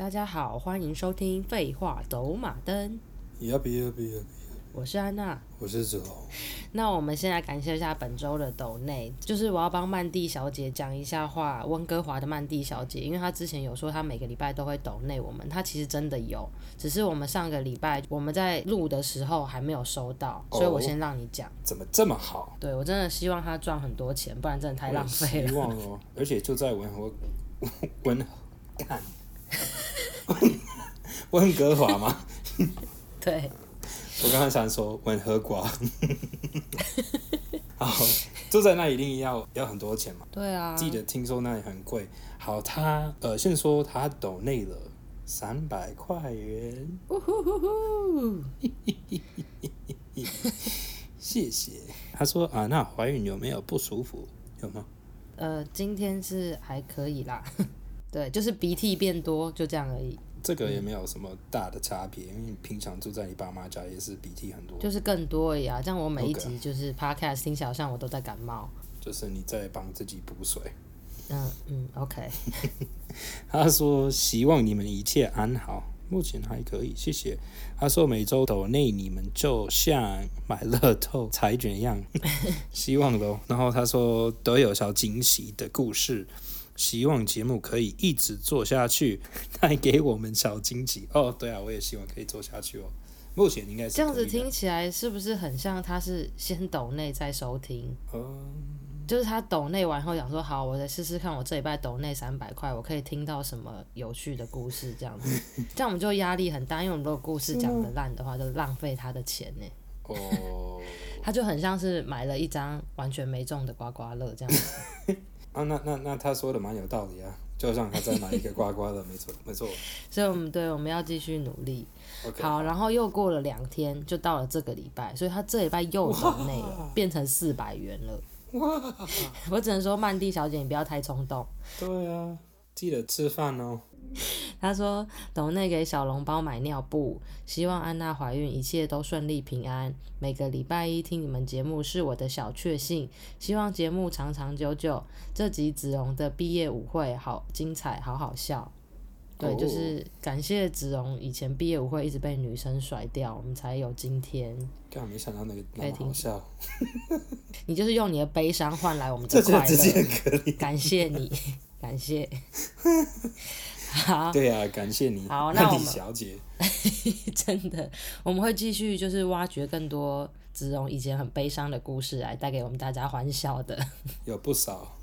大家好，欢迎收听《废话走马灯》。我是安娜，我是子豪。那我们先来感谢一下本周的斗内，就是我要帮曼蒂小姐讲一下话。温哥华的曼蒂小姐，因为她之前有说她每个礼拜都会斗内我们，她其实真的有，只是我们上个礼拜我们在录的时候还没有收到，所以我先让你讲。哦，怎么这么好？对，我真的希望她赚很多钱，不然真的太浪费了。希望哦，而且就在温和温看 温哥华吗？对。我刚刚想说温和寡，好，住在那一定要要很多钱嘛？对啊，记得听说那里很贵。好，他呃，先说他抖内了三百块元，呜呼呼呼，谢谢。他说啊，那怀孕有没有不舒服？有吗？呃，今天是还可以啦，对，就是鼻涕变多，就这样而已。这个也没有什么大的差别，因为你平常住在你爸妈家也是鼻涕很多，就是更多而已啊。像我每一集就是 podcast 听起来好像我都在感冒，就是你在帮自己补水。嗯嗯，OK。他说希望你们一切安好，目前还可以，谢谢。他说每周抖内你们就像买乐透彩卷一样，希望喽。然后他说都有小惊喜的故事。希望节目可以一直做下去，带给我们小惊喜哦。对啊，我也希望可以做下去哦。目前应该是这样子，听起来是不是很像他是先抖内再收听？嗯，就是他抖内完后想说，好，我再试试看，我这礼拜抖内三百块，我可以听到什么有趣的故事？这样子，这样我们就压力很大，因为我们如果故事讲的烂的话，就浪费他的钱呢。哦，他就很像是买了一张完全没中的刮刮乐这样子。啊，那那那他说的蛮有道理啊，就像他再买一个刮刮乐，没错没错。所以，我们对我们要继续努力。Okay, 好，然后又过了两天，就到了这个礼拜，所以他这礼拜又抖内了，变成四百元了。哇！我只能说，曼蒂小姐，你不要太冲动。对啊，记得吃饭哦。他说：“抖内给小笼包买尿布，希望安娜怀孕一切都顺利平安。每个礼拜一听你们节目是我的小确幸，希望节目长长久久。这集子荣的毕业舞会好精彩，好好笑。对，就是感谢子荣以前毕业舞会一直被女生甩掉，我们才有今天。刚没想到那个那么好笑。你就是用你的悲伤换来我们的快乐，感谢你，感谢。”好，对啊，感谢你，好，那我们小姐，真的，我们会继续就是挖掘更多子荣以前很悲伤的故事来带给我们大家欢笑的，有不少。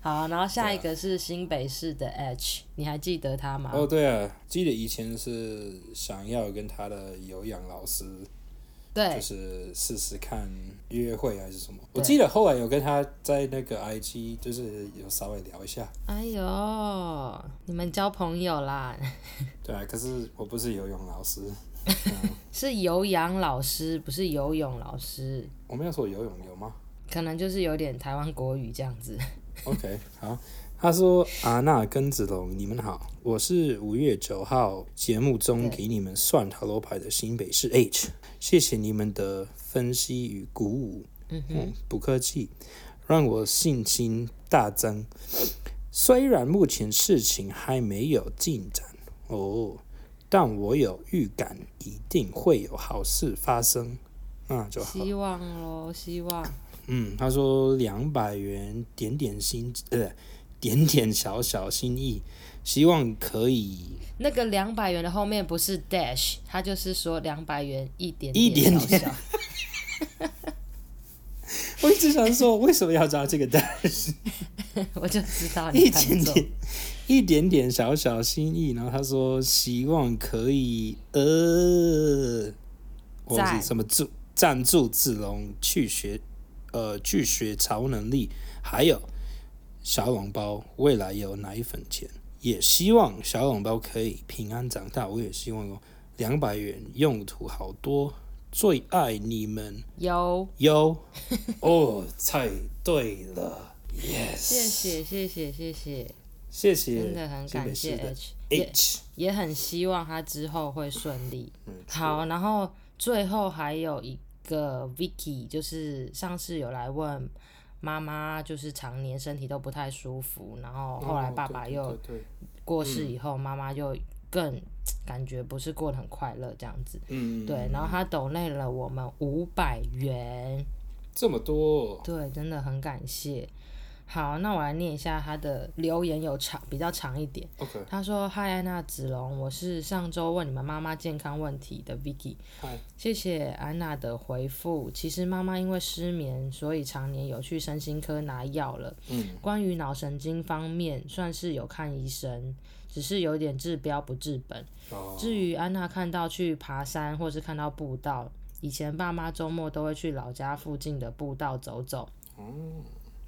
好，然后下一个是新北市的 H，、啊、你还记得他吗？哦，对啊，记得以前是想要跟他的有氧老师。对，就是试试看约会还是什么？我记得后来有跟他在那个 IG，就是有稍微聊一下。哎呦，你们交朋友啦？对啊，可是我不是游泳老师，是有氧老师，不是游泳老师。我没有说游泳，有吗？可能就是有点台湾国语这样子。OK，好。他说：“阿娜跟子龙，你们好，我是五月九号节目中给你们算塔罗牌的新北市 H，谢谢你们的分析与鼓舞，嗯哼，不客气，让我信心大增。虽然目前事情还没有进展哦，但我有预感一定会有好事发生，那就好。希望喽，希望。嗯，他说两百元点点心，呃。”点点小小心意，希望可以。那个两百元的后面不是 dash，他就是说两百元一点点，一点点。我一直想说，为什么要加这个 dash？我就知道一点点，一点点小小心意。然后他说，希望可以呃，或是什么助赞助子龙去学呃去学超能力，还有。小笼包未来有奶粉钱，也希望小笼包可以平安长大。我也希望哦，两百元用途好多，最爱你们。有有 哦，猜对了，yes。谢谢谢谢谢谢谢谢，真的很感谢 H H，也很希望他之后会顺利。好，然后最后还有一个 Vicky，就是上次有来问。妈妈就是常年身体都不太舒服，然后后来爸爸又过世以后，妈妈就更感觉不是过得很快乐这样子。嗯，对，然后他抖累了我们五百元，这么多，对，真的很感谢。好，那我来念一下他的留言，有长比较长一点。OK，他说：“嗨，安娜子龙，我是上周问你们妈妈健康问题的 Vicky。嗨，谢谢安娜的回复。其实妈妈因为失眠，所以常年有去身心科拿药了。嗯，关于脑神经方面，算是有看医生，只是有点治标不治本。哦，至于安娜看到去爬山，或是看到步道，以前爸妈周末都会去老家附近的步道走走。哦。”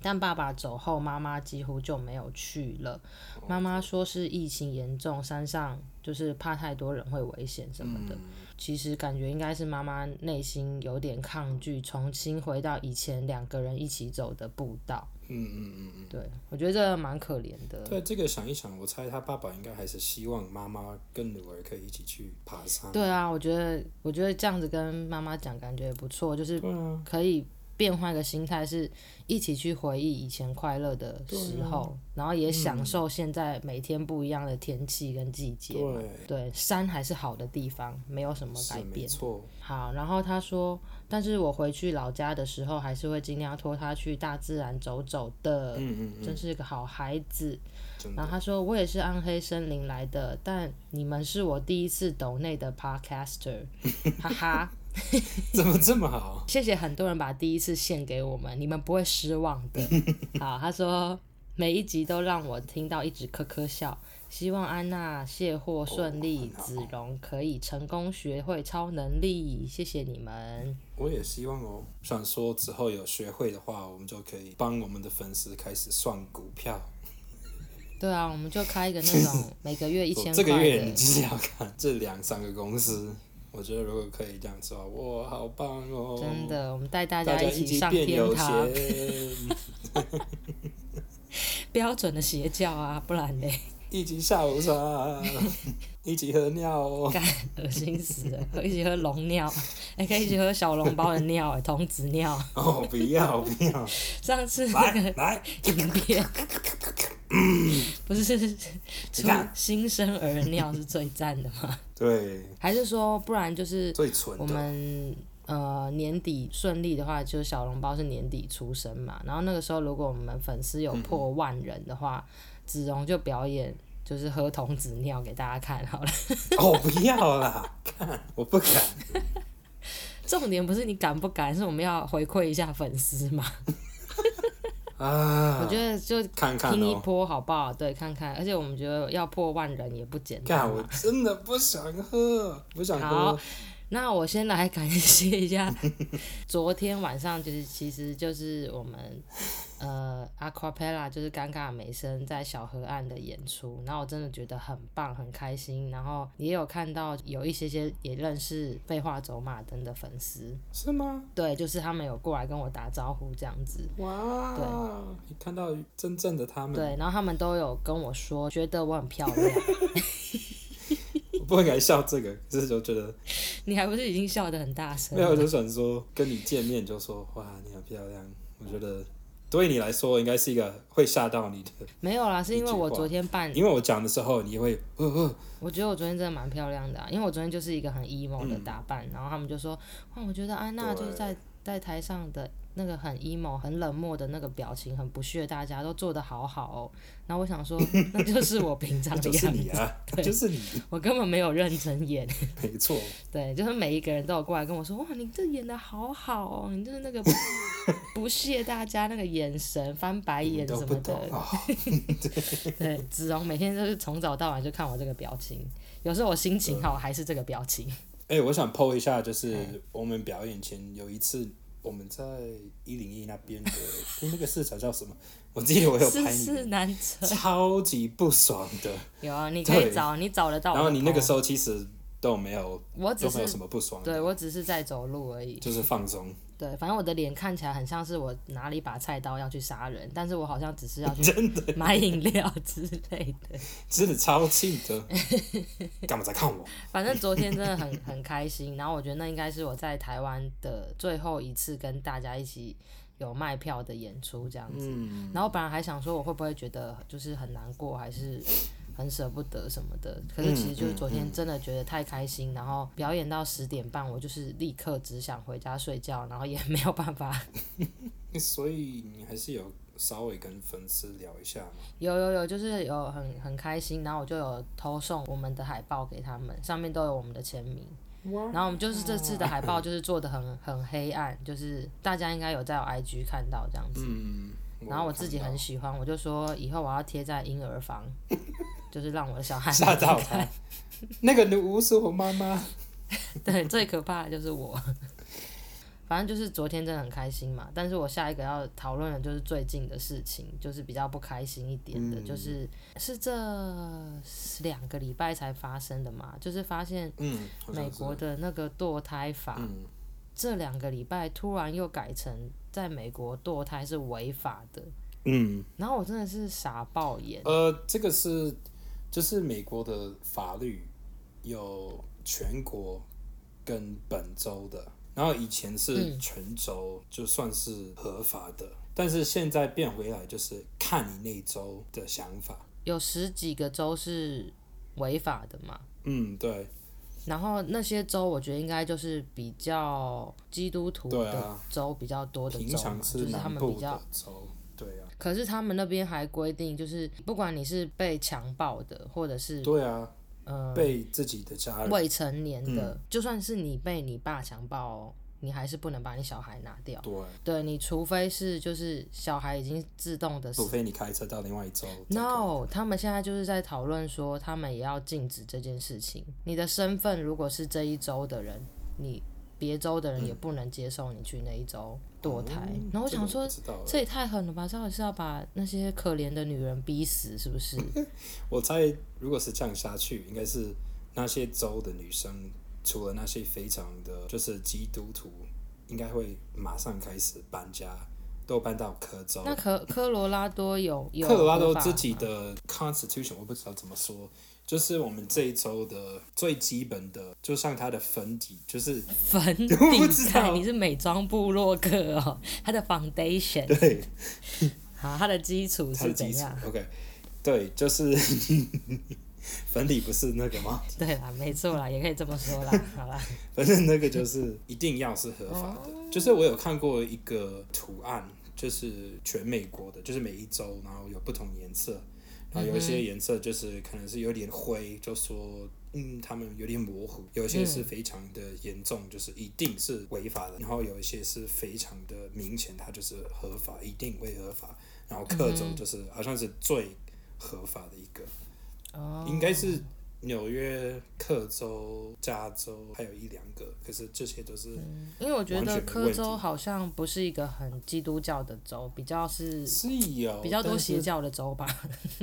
但爸爸走后，妈妈几乎就没有去了。妈妈说是疫情严重，山上就是怕太多人会危险什么的。嗯、其实感觉应该是妈妈内心有点抗拒，重新回到以前两个人一起走的步道。嗯嗯嗯嗯，对，我觉得这蛮可怜的。对，这个想一想，我猜他爸爸应该还是希望妈妈跟女儿可以一起去爬山。对啊，我觉得我觉得这样子跟妈妈讲，感觉也不错，就是可以。变换个心态，是一起去回忆以前快乐的时候，啊、然后也享受现在每天不一样的天气跟季节。对，对，山还是好的地方，没有什么改变。好，然后他说，但是我回去老家的时候，还是会尽量拖他去大自然走走的。嗯嗯嗯，真是个好孩子。然后他说，我也是暗黑森林来的，但你们是我第一次抖内的 podcaster，哈哈。怎么这么好？谢谢很多人把第一次献给我们，你们不会失望的。好，他说每一集都让我听到一直咳咳笑，希望安娜卸货顺利，哦、子荣可以成功学会超能力。谢谢你们。我也希望哦，想说之后有学会的话，我们就可以帮我们的粉丝开始算股票。对啊，我们就开一个那种每个月一千块的。这个月你就是要看这两三个公司。我觉得如果可以这样子的话，哇，好棒哦！真的，我们带大家一起上天堂。标准的邪教啊，不然呢？一起下午茶，一起喝尿哦。干，恶心死了！一起喝龙尿，还可以一起喝小笼包的尿，童子尿。哦，不要不要！上次那个来影片。嗯，不是，是出新生儿尿是最赞的吗？对，还是说不然就是最纯。我们呃年底顺利的话，就是小笼包是年底出生嘛。然后那个时候，如果我们粉丝有破万人的话，嗯、子荣就表演就是喝童子尿给大家看好了。哦，不要啦，看我不敢。重点不是你敢不敢，是我们要回馈一下粉丝嘛。啊，我觉得就拼一波好不好？看看喔、对，看看，而且我们觉得要破万人也不简单。我真的不想喝，不想喝。那我先来感谢一下，昨天晚上就是，其实就是我们呃，Aquapella 就是尴尬美声在小河岸的演出，然后我真的觉得很棒，很开心，然后也有看到有一些些也认识废话走马灯的粉丝，是吗？对，就是他们有过来跟我打招呼这样子。哇，对，你看到真正的他们。对，然后他们都有跟我说，觉得我很漂亮。我不会敢笑这个，只是就觉得 你还不是已经笑得很大声？没有，我就想说跟你见面就说哇，你很漂亮。我觉得对你来说应该是一个会吓到你的。没有啦，是因为我昨天扮，因为我讲的时候你会呃呃。我觉得我昨天真的蛮漂亮的，啊，因为我昨天就是一个很 emo 的打扮，嗯、然后他们就说哇，我觉得安娜就是在在台上的。那个很 emo、很冷漠的那个表情，很不屑，大家都做得好好哦。然后我想说，那就是我平常的样子。就是你啊，对就是你。我根本没有认真演。没错。对，就是每一个人都有过来跟我说：“哇，你这演的好好哦，你就是那个 不屑大家那个眼神、翻白眼什么的。哦”对，对，子龙每天都是从早到晚就看我这个表情，有时候我心情好还是这个表情。哎、欸，我想 po 一下，就是我们表演前有一次。我们在一零一那边的 那个市场叫什么？我记得我有拍你，超级不爽的。有啊，你可以找，你找得到。然后你那个时候其实都没有，我只是都没有什么不爽的。对，我只是在走路而已，就是放松。对，反正我的脸看起来很像是我拿了一把菜刀要去杀人，但是我好像只是要去买饮料之类的。真的超气的，干嘛在看我？反正昨天真的很 很开心，然后我觉得那应该是我在台湾的最后一次跟大家一起有卖票的演出这样子。嗯、然后本来还想说我会不会觉得就是很难过，还是。很舍不得什么的。可是其实就是昨天真的觉得太开心，然后表演到十点半，我就是立刻只想回家睡觉，然后也没有办法。所以你还是有稍微跟粉丝聊一下吗？有有有，就是有很很开心，然后我就有偷送我们的海报给他们，上面都有我们的签名。然后我们就是这次的海报就是做的很很黑暗，就是大家应该有在我 IG 看到这样子。嗯。然后我自己很喜欢，我就说以后我要贴在婴儿房，就是让我的小孩吓到他。那个女巫是我妈妈。对，最可怕的就是我。反正就是昨天真的很开心嘛，但是我下一个要讨论的就是最近的事情，就是比较不开心一点的，嗯、就是是这两个礼拜才发生的嘛，就是发现美国的那个堕胎法，嗯、这两个礼拜突然又改成在美国堕胎是违法的，嗯，然后我真的是傻爆眼。呃，这个是就是美国的法律有全国跟本州的。然后以前是全州就算是合法的，嗯、但是现在变回来就是看你那州的想法。有十几个州是违法的嘛？嗯，对。然后那些州我觉得应该就是比较基督徒的州比较多的州嘛，平常是就是他们比较州。可是他们那边还规定，就是不管你是被强暴的，或者是对啊。呃被自己的家人未成年的，嗯、就算是你被你爸强暴，哦，你还是不能把你小孩拿掉。对，对你除非是就是小孩已经自动的，除非你开车到另外一周。No，他们现在就是在讨论说，他们也要禁止这件事情。你的身份如果是这一周的人，你。别州的人也不能接受你去那一州堕胎，嗯、然后我想说，这也太狠了吧！到底是要把那些可怜的女人逼死，是不是？我猜，如果是这样下去，应该是那些州的女生，除了那些非常的就是基督徒，应该会马上开始搬家，都搬到科州。那科科罗拉多有有科罗拉多自己的 constitution，我不知道怎么说。就是我们这一周的最基本的，就像它的粉底，就是粉底。我不知道你是美妆部落客哦，它的 foundation。对。好，它的基础是怎样？OK，对，就是 粉底不是那个吗？对啦，没错啦，也可以这么说啦。好啦，反正那个就是一定要是合法的。Oh. 就是我有看过一个图案，就是全美国的，就是每一周，然后有不同颜色。然后有一些颜色就是可能是有点灰，就说嗯，他们有点模糊。有一些是非常的严重，就是一定是违法的。然后有一些是非常的明显，它就是合法，一定会合法。然后克州就是好像是最合法的一个，应该是。纽约、克州、加州还有一两个，可是这些都是，因为我觉得科州好像不是一个很基督教的州，比较是是有比较多邪教的州吧。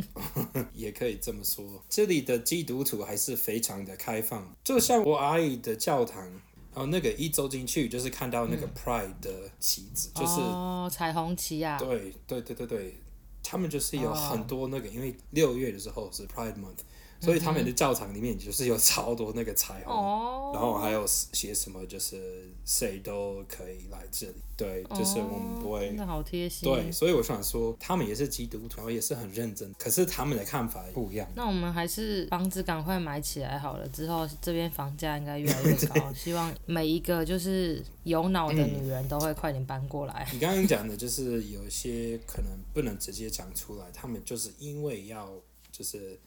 也可以这么说，这里的基督徒还是非常的开放，就像我阿姨的教堂，然后那个一走进去就是看到那个 Pride 的旗子，嗯、就是哦彩虹旗啊，对对对对对，他们就是有很多那个，哦、因为六月的时候是 Pride Month。所以他们的教堂里面就是有超多那个彩虹，哦、然后还有写什么，就是谁都可以来这里。对，就是我们不会。哦、真的好贴心。对，所以我想说，他们也是基督徒，也是很认真。可是他们的看法不一样。那我们还是房子赶快买起来好了，之后这边房价应该越来越高。希望每一个就是有脑的女人都会快点搬过来。嗯、你刚刚讲的就是有一些可能不能直接讲出来，他们就是因为要就是。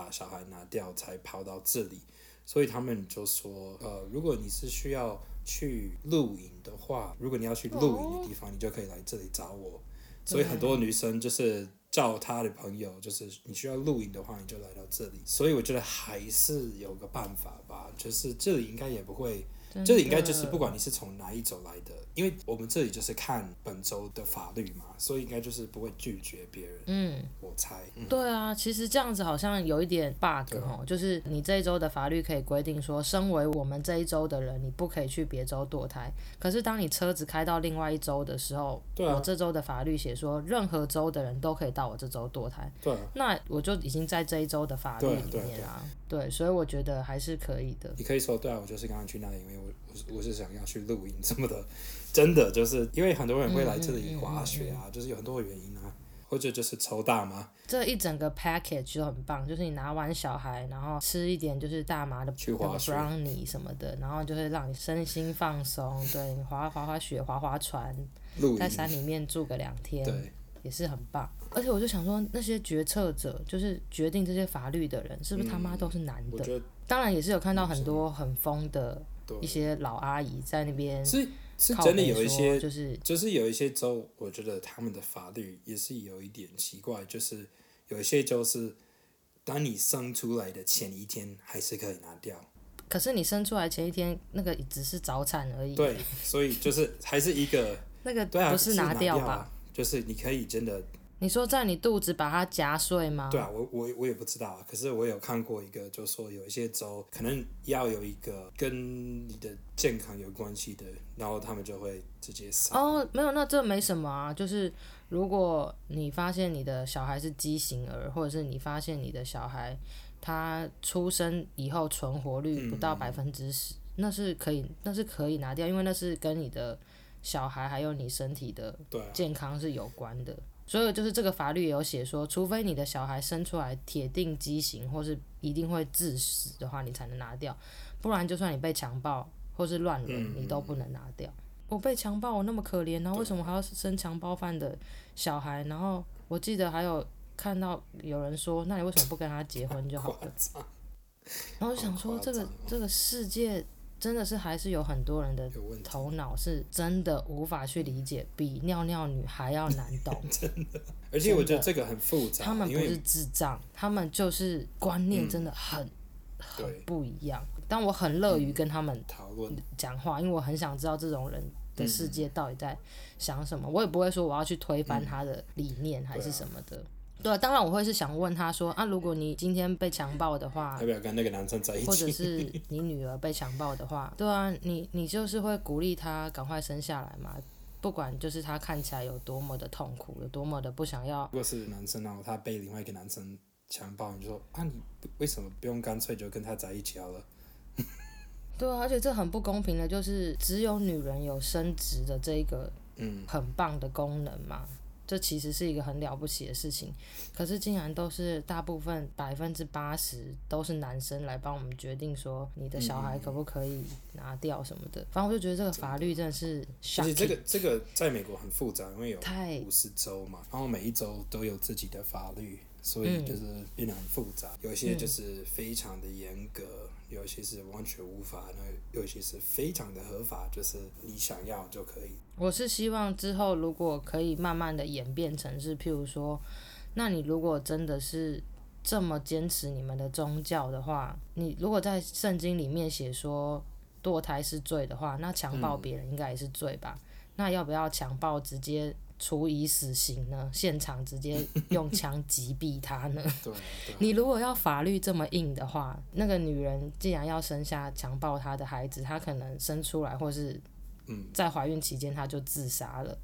把小孩拿掉才跑到这里，所以他们就说，呃，如果你是需要去露营的话，如果你要去露营的地方，你就可以来这里找我。所以很多女生就是叫她的朋友，就是你需要露营的话，你就来到这里。所以我觉得还是有个办法吧，就是这里应该也不会。这里应该就是不管你是从哪一走来的，因为我们这里就是看本州的法律嘛，所以应该就是不会拒绝别人。嗯，我猜。嗯、对啊，其实这样子好像有一点 bug 哦，就是你这一周的法律可以规定说，身为我们这一周的人，你不可以去别州堕胎。可是当你车子开到另外一周的时候，对啊、我这周的法律写说，任何州的人都可以到我这周堕胎。对、啊，那我就已经在这一周的法律里面啊。对，对，对，对，所以我觉得还是可以的。你可以说，对啊，我就是刚刚去那里，因为。我我是想要去露营什么的，真的就是因为很多人会来这里滑雪啊，嗯嗯嗯、就是有很多原因啊。或者就是抽大麻。这一整个 package 就很棒，就是你拿完小孩，然后吃一点就是大麻的那个 brownie 什么的，然后就会让你身心放松。对，你滑滑滑雪、滑滑船，在山里面住个两天，对，也是很棒。而且我就想说，那些决策者，就是决定这些法律的人，是不是他妈都是男的？嗯、当然也是有看到很多很疯的一些老阿姨在那边。是是真的有一些，就是就是有一些州，我觉得他们的法律也是有一点奇怪，就是有一些州是，当你生出来的前一天还是可以拿掉。可是你生出来前一天那个只是早产而已。对，所以就是还是一个 那个不是拿掉吧？就是你可以真的。你说在你肚子把它夹碎吗？对啊，我我我也不知道啊。可是我有看过一个，就说有一些州可能要有一个跟你的健康有关系的，然后他们就会直接死。哦，没有，那这没什么啊。就是如果你发现你的小孩是畸形儿，或者是你发现你的小孩他出生以后存活率不到百分之十，那是可以，那是可以拿掉，因为那是跟你的小孩还有你身体的健康是有关的。所以就是这个法律也有写说，除非你的小孩生出来铁定畸形或是一定会致死的话，你才能拿掉，不然就算你被强暴或是乱伦，你都不能拿掉。嗯、我被强暴，我那么可怜，然后为什么还要生强暴犯的小孩？然后我记得还有看到有人说，那你为什么不跟他结婚就好了？然后我想说，这个这个世界。真的是还是有很多人的头脑是真的无法去理解，比尿尿女还要难懂。真的，而且我觉得这个很复杂。他们不是智障，他们就是观念真的很、嗯、很不一样。但我很乐于跟他们讨论讲话，因为我很想知道这种人的世界到底在想什么。我也不会说我要去推翻他的理念还是什么的。对，当然我会是想问他说啊，如果你今天被强暴的话，要不要跟那个男生在一起？或者是你女儿被强暴的话，对啊，你你就是会鼓励他赶快生下来嘛？不管就是他看起来有多么的痛苦，有多么的不想要。如果是男生，然后他被另外一个男生强暴，你就说啊，你为什么不用干脆就跟他在一起好了？对啊，而且这很不公平的，就是只有女人有生殖的这个嗯很棒的功能嘛。嗯这其实是一个很了不起的事情，可是竟然都是大部分百分之八十都是男生来帮我们决定说你的小孩可不可以拿掉什么的。反正我就觉得这个法律真的是，而且这个这个在美国很复杂，因为有五十州嘛，然后每一州都有自己的法律，所以就是变得很复杂。有些就是非常的严格。有些是完全无法，那有些是非常的合法，就是你想要就可以。我是希望之后如果可以慢慢的演变成是，譬如说，那你如果真的是这么坚持你们的宗教的话，你如果在圣经里面写说堕胎是罪的话，那强暴别人应该也是罪吧？嗯、那要不要强暴直接？处以死刑呢？现场直接 用枪击毙他呢？对，对。你如果要法律这么硬的话，那个女人既然要生下强暴她的孩子，她可能生出来，或是在怀孕期间她就自杀了。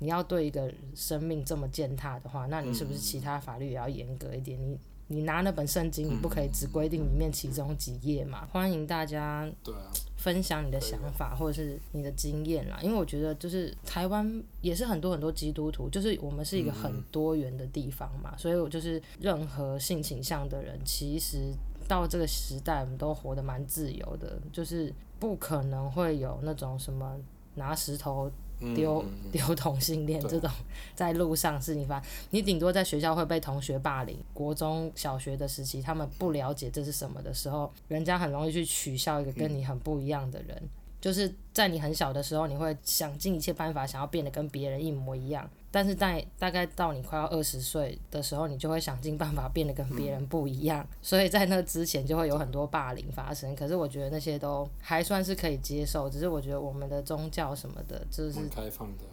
你要对一个生命这么践踏的话，那你是不是其他法律也要严格一点？你你拿那本圣经，你不可以只规定里面其中几页嘛？欢迎大家。对啊。分享你的想法或者是你的经验啦，因为我觉得就是台湾也是很多很多基督徒，就是我们是一个很多元的地方嘛，所以我就是任何性倾向的人，其实到这个时代我们都活得蛮自由的，就是不可能会有那种什么拿石头。丢丢同性恋这种在路上事情发生，你顶多在学校会被同学霸凌。国中小学的时期，他们不了解这是什么的时候，人家很容易去取笑一个跟你很不一样的人。就是在你很小的时候，你会想尽一切办法想要变得跟别人一模一样，但是在大概到你快要二十岁的时候，你就会想尽办法变得跟别人不一样。所以在那之前就会有很多霸凌发生。可是我觉得那些都还算是可以接受，只是我觉得我们的宗教什么的，就是开放的。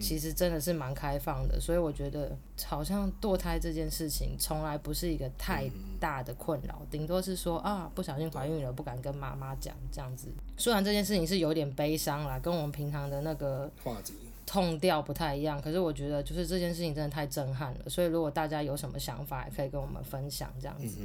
其实真的是蛮开放的，所以我觉得好像堕胎这件事情从来不是一个太大的困扰，顶多是说啊不小心怀孕了，不敢跟妈妈讲这样子。虽然这件事情是有点悲伤啦，跟我们平常的那个话题痛调不太一样，可是我觉得就是这件事情真的太震撼了。所以如果大家有什么想法，也可以跟我们分享这样子。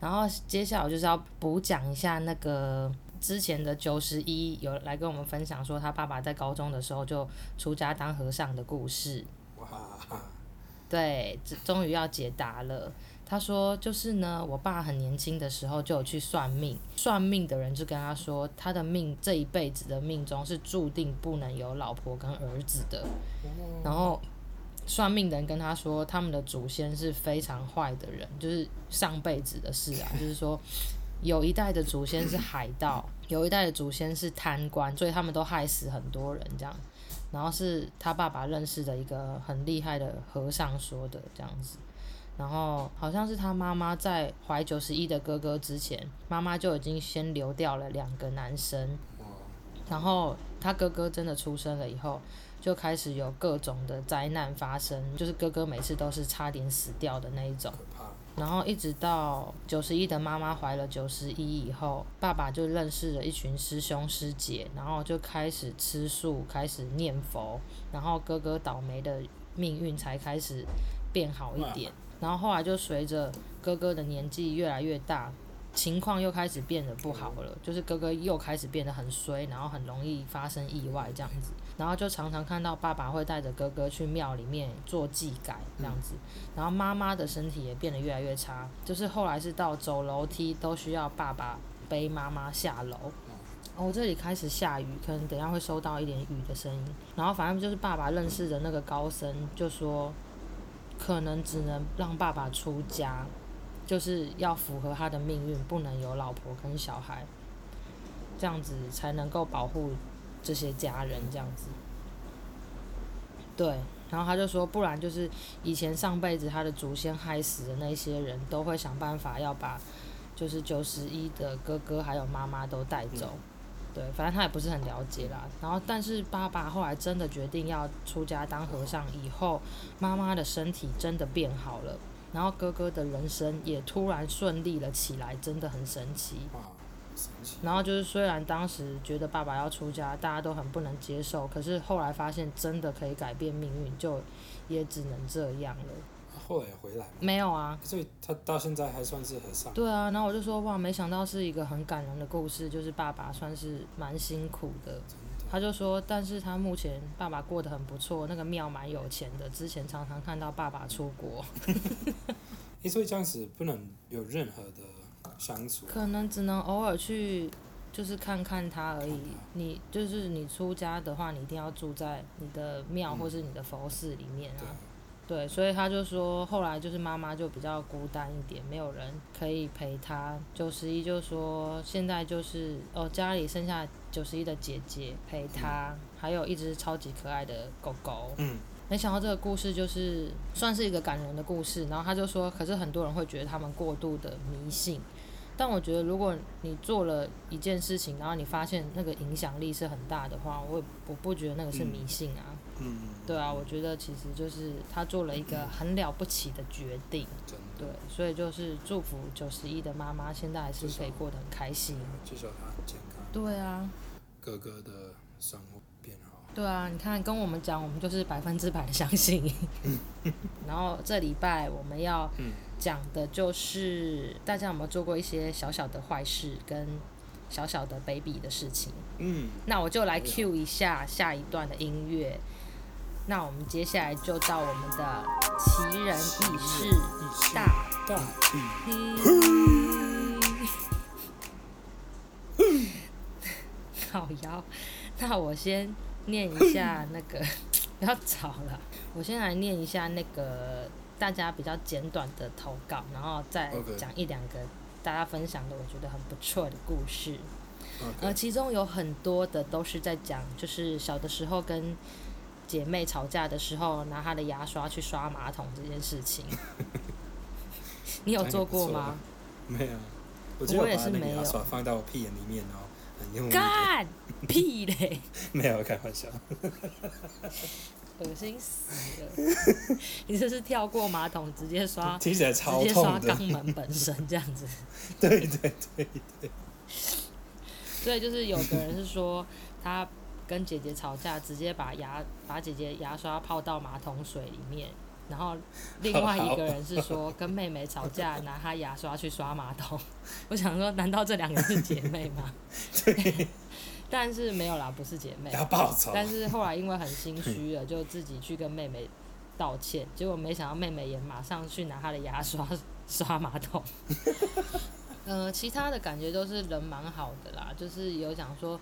然后接下来我就是要补讲一下那个。之前的九十一有来跟我们分享说，他爸爸在高中的时候就出家当和尚的故事。哇，对，终于要解答了。他说：“就是呢，我爸很年轻的时候就有去算命，算命的人就跟他说，他的命这一辈子的命中是注定不能有老婆跟儿子的。然后算命的人跟他说，他们的祖先是非常坏的人，就是上辈子的事啊，就是说有一代的祖先是海盗，有一代的祖先是贪官，所以他们都害死很多人这样。然后是他爸爸认识的一个很厉害的和尚说的这样子。”然后好像是他妈妈在怀九十一的哥哥之前，妈妈就已经先流掉了两个男生。然后他哥哥真的出生了以后，就开始有各种的灾难发生，就是哥哥每次都是差点死掉的那一种。然后一直到九十一的妈妈怀了九十一以后，爸爸就认识了一群师兄师姐，然后就开始吃素，开始念佛，然后哥哥倒霉的命运才开始变好一点。然后后来就随着哥哥的年纪越来越大，情况又开始变得不好了，就是哥哥又开始变得很衰，然后很容易发生意外这样子。然后就常常看到爸爸会带着哥哥去庙里面做祭改这样子。然后妈妈的身体也变得越来越差，就是后来是到走楼梯都需要爸爸背妈妈下楼。哦，这里开始下雨，可能等下会收到一点雨的声音。然后反正就是爸爸认识的那个高僧就说。可能只能让爸爸出家，就是要符合他的命运，不能有老婆跟小孩，这样子才能够保护这些家人。这样子，对。然后他就说，不然就是以前上辈子他的祖先害死的那些人都会想办法要把，就是九十一的哥哥还有妈妈都带走。对，反正他也不是很了解啦。然后，但是爸爸后来真的决定要出家当和尚以后，妈妈的身体真的变好了，然后哥哥的人生也突然顺利了起来，真的很神奇。神奇。然后就是虽然当时觉得爸爸要出家，大家都很不能接受，可是后来发现真的可以改变命运，就也只能这样了。后来回来没有啊？所以他到现在还算是和尚。对啊，然后我就说哇，没想到是一个很感人的故事，就是爸爸算是蛮辛苦的。的他就说，但是他目前爸爸过得很不错，那个庙蛮有钱的，之前常常看到爸爸出国。你说这样子不能有任何的相处？可能只能偶尔去，就是看看他而已。你就是你出家的话，你一定要住在你的庙或是你的佛寺里面啊。嗯对，所以他就说，后来就是妈妈就比较孤单一点，没有人可以陪他。九十一就说，现在就是哦，家里剩下九十一的姐姐陪他，嗯、还有一只超级可爱的狗狗。嗯，没想到这个故事就是算是一个感人的故事。然后他就说，可是很多人会觉得他们过度的迷信。但我觉得，如果你做了一件事情，然后你发现那个影响力是很大的话，我我不觉得那个是迷信啊。嗯，对啊，我觉得其实就是他做了一个很了不起的决定。真的。对，所以就是祝福九十一的妈妈，现在还是可以过得很开心。至少她很健康。对啊。哥哥的生活变好。对啊，你看跟我们讲，我们就是百分之百的相信。然后这礼拜我们要。讲的就是大家有没有做过一些小小的坏事跟小小的卑鄙的事情？嗯，那我就来 cue 一下下一段的音乐。那我们接下来就到我们的奇人异事大段好摇，那我先念一下那个，不要吵了，我先来念一下那个。大家比较简短的投稿，然后再讲一两个大家分享的我觉得很不错的故事。呃，其中有很多的都是在讲，就是小的时候跟姐妹吵架的时候，拿她的牙刷去刷马桶这件事情。你有做过吗？没有，我，我也是没有。放到我屁眼里面哦，很用力。干屁嘞！没有开玩笑。恶心死了！你这是跳过马桶直接刷，听起来超痛的，直接刷肛门本身这样子。对对对对。所以就是有个人是说，他跟姐姐吵架，直接把牙把姐姐牙刷泡到马桶水里面，然后另外一个人是说跟妹妹吵架，拿她牙刷去刷马桶。我想说，难道这两个是姐妹吗？对。但是没有啦，不是姐妹。但是后来因为很心虚了，就自己去跟妹妹道歉，结果没想到妹妹也马上去拿她的牙刷 刷马桶。呃，其他的感觉都是人蛮好的啦，就是有讲说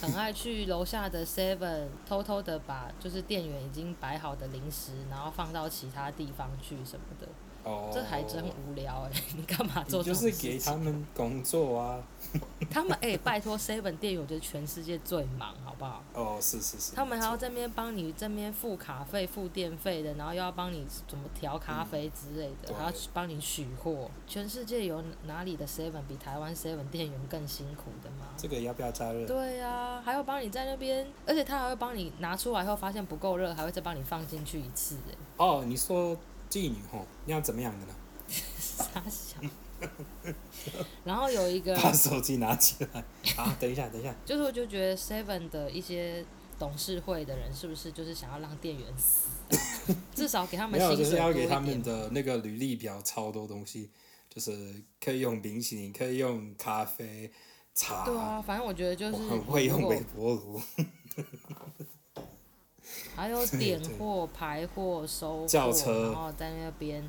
很爱去楼下的 Seven 偷偷的把就是店员已经摆好的零食，然后放到其他地方去什么的。哦，这还真无聊哎！你干嘛做？就是给他们工作啊。他们哎、欸，拜托，seven 店员我觉得全世界最忙，好不好？哦，是是是。他们还要这边帮你这边付卡费、付电费的，然后又要帮你怎么调咖啡之类的，嗯、还要帮你取货。全世界有哪里的 seven 比台湾 seven 店员更辛苦的吗？这个要不要加热？对呀、啊，还要帮你在那边，而且他还会帮你拿出来后发现不够热，还会再帮你放进去一次哎。哦，你说妓女吼，你要怎么样的呢？傻笑，然后有一个把手机拿起来啊！等一下，等一下，就是我就觉得 Seven 的一些董事会的人是不是就是想要让店员死？至少给他们 没有，就是要给他们的那个履历表超多东西，就是可以用冰淇淋，可以用咖啡、茶。对啊，反正我觉得就是很会用微波炉。还有 点货、排货、收货，然后在那边。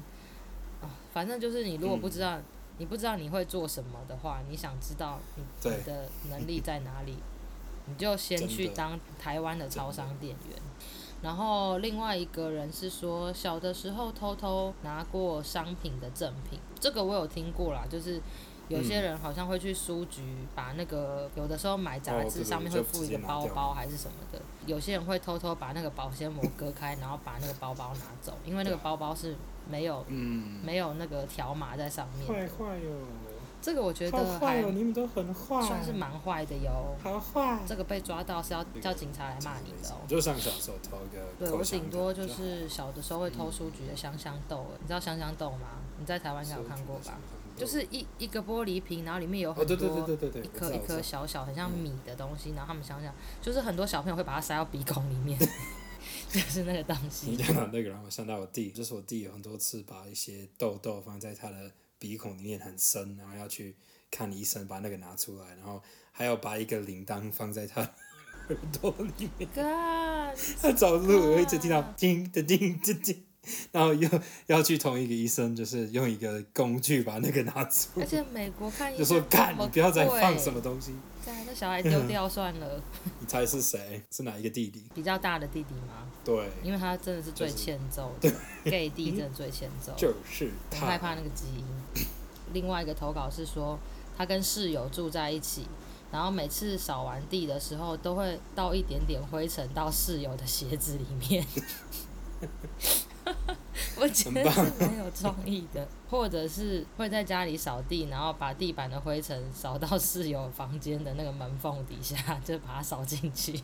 反正就是你如果不知道，嗯、你不知道你会做什么的话，你想知道你你的能力在哪里，你就先去当台湾的超商店员。然后另外一个人是说，小的时候偷偷拿过商品的赠品，这个我有听过啦，就是。有些人好像会去书局把那个，有的时候买杂志上面会附一个包包还是什么的。有些人会偷偷把那个保鲜膜割开，然后把那个包包拿走，因为那个包包是没有，没有那个条码在上面。坏坏哟！这个我觉得还你们都很坏，算是蛮坏的哟。好坏！这个被抓到是要叫警察来骂你的哦。就像小时候偷。对，我顶多就是小的时候会偷书局的香香豆，你知道香香豆吗？你在台湾应该有看过吧？就是一一个玻璃瓶，然后里面有很多一颗一颗小小很像米的东西，然后他们想想，就是很多小朋友会把它塞到鼻孔里面，就是那个东西。你讲到那个，然后我想到我弟，就是我弟有很多次把一些痘痘放在他的鼻孔里面很深，然后要去看医生把那个拿出来，然后还要把一个铃铛放在他 耳朵里面。God, 他走路我一直听到叮叮叮叮叮。然后又要去同一个医生，就是用一个工具把那个拿出。而且美国看医生就说：“干，你不要再放什么东西。”对，那小孩丢掉算了。你猜是谁？是哪一个弟弟？比较大的弟弟吗？对，因为他真的是最欠揍的。对，gay 弟真的最欠揍。就是他。很害怕那个基因。另外一个投稿是说，他跟室友住在一起，然后每次扫完地的时候，都会倒一点点灰尘到室友的鞋子里面。我觉得是蛮有创意的，或者是会在家里扫地，然后把地板的灰尘扫到室友房间的那个门缝底下，就把它扫进去。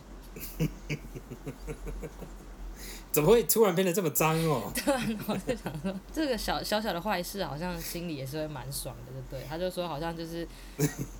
怎么会突然变得这么脏哦？对，我就想说，这个小小小的坏事，好像心里也是会蛮爽的，就对。他就说，好像就是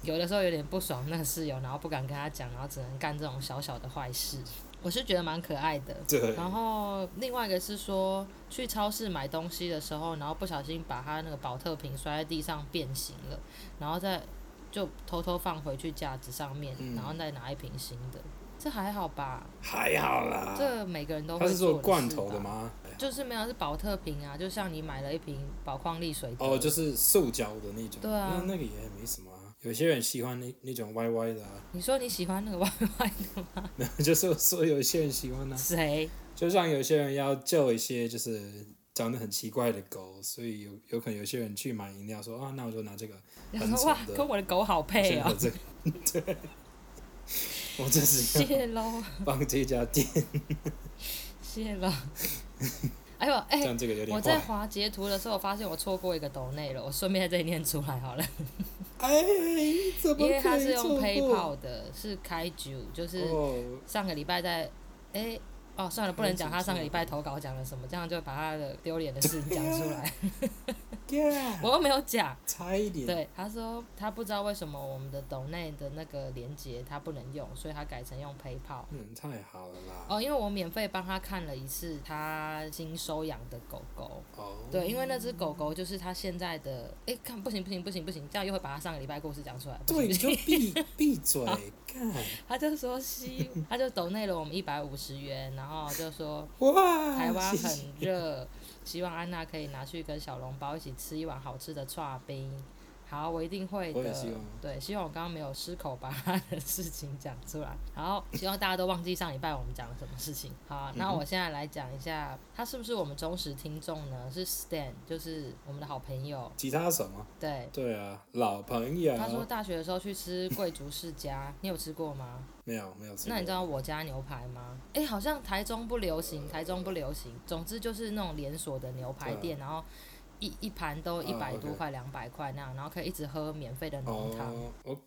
有的时候有点不爽那个室友，然后不敢跟他讲，然后只能干这种小小的坏事。我是觉得蛮可爱的，对。然后另外一个是说，去超市买东西的时候，然后不小心把他那个保特瓶摔在地上变形了，然后再就偷偷放回去架子上面，然后再拿一瓶新的，这还好吧？还好啦。这每个人都会。他是做罐头的吗？就是没有，是保特瓶啊，就像你买了一瓶宝矿力水。哦，就是塑胶的那种。对啊。那那个也没什么。有些人喜欢那那种歪歪的啊。你说你喜欢那个 歪歪的吗？没有，就是说有些人喜欢呢、啊。谁？就像有些人要救一些就是长得很奇怪的狗，所以有有可能有些人去买饮料说啊，那我就拿这个。然后哇，跟我的狗好配哦。这个、对。我这是。谢喽。帮这家店。谢了。哎呦，哎、欸，我在滑截图的时候，我发现我错过一个抖内了，我顺便在这里念出来好了。因为它是用 PayPal 的，是开局，就是上个礼拜在，哎、欸，哦，算了，不能讲他上个礼拜投稿讲了什么，这样就把他的丢脸的事情讲出来。Yeah, 我又没有讲，差一点。对，他说他不知道为什么我们的抖内的那个连接他不能用，所以他改成用 PayPal。嗯，太好了啦。哦，因为我免费帮他看了一次他新收养的狗狗。哦。对，因为那只狗狗就是他现在的，哎，看不行不行不行不行，这样又会把他上个礼拜故事讲出来。对，你就闭闭嘴，看。他就说希，他就抖内了我们一百五十元，然后就说哇，台湾很热。希望安娜可以拿去跟小笼包一起吃一碗好吃的串冰。好，我一定会的。希对，希望我刚刚没有失口把他的事情讲出来。好，希望大家都忘记上礼拜我们讲了什么事情。好，那我现在来讲一下，他是不是我们忠实听众呢？是 Stan，就是我们的好朋友。吉他手吗？对。对啊，老朋友。他说大学的时候去吃贵族世家，你有吃过吗？没有，没有吃。那你知道我家牛排吗？哎，好像台中不流行，台中不流行。总之就是那种连锁的牛排店，然后。一一盘都一百多块，两百块那样，然后可以一直喝免费的浓汤。哦，我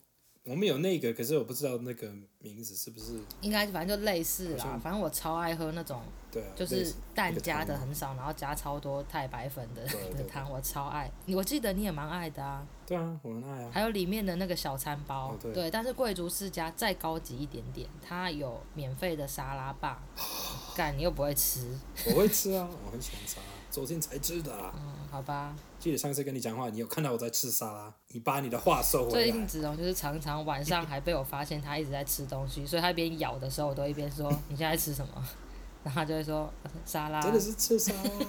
我们有那个，可是我不知道那个名字是不是。应该反正就类似啦，反正我超爱喝那种，对，就是蛋加的很少，然后加超多太白粉的的汤，我超爱。我记得你也蛮爱的啊。对啊，我很爱啊。还有里面的那个小餐包，对，但是贵族世家再高级一点点，它有免费的沙拉吧。干，你又不会吃。我会吃啊，我很喜欢沙拉。昨天才知道。嗯，好吧。记得上次跟你讲话，你有看到我在吃沙拉？你把你的话收回来。最近子龙就是常常晚上还被我发现他一直在吃东西，所以他一边咬的时候，我都一边说：“你现在吃什么？” 然后他就会说：“沙拉。”真的是吃沙拉。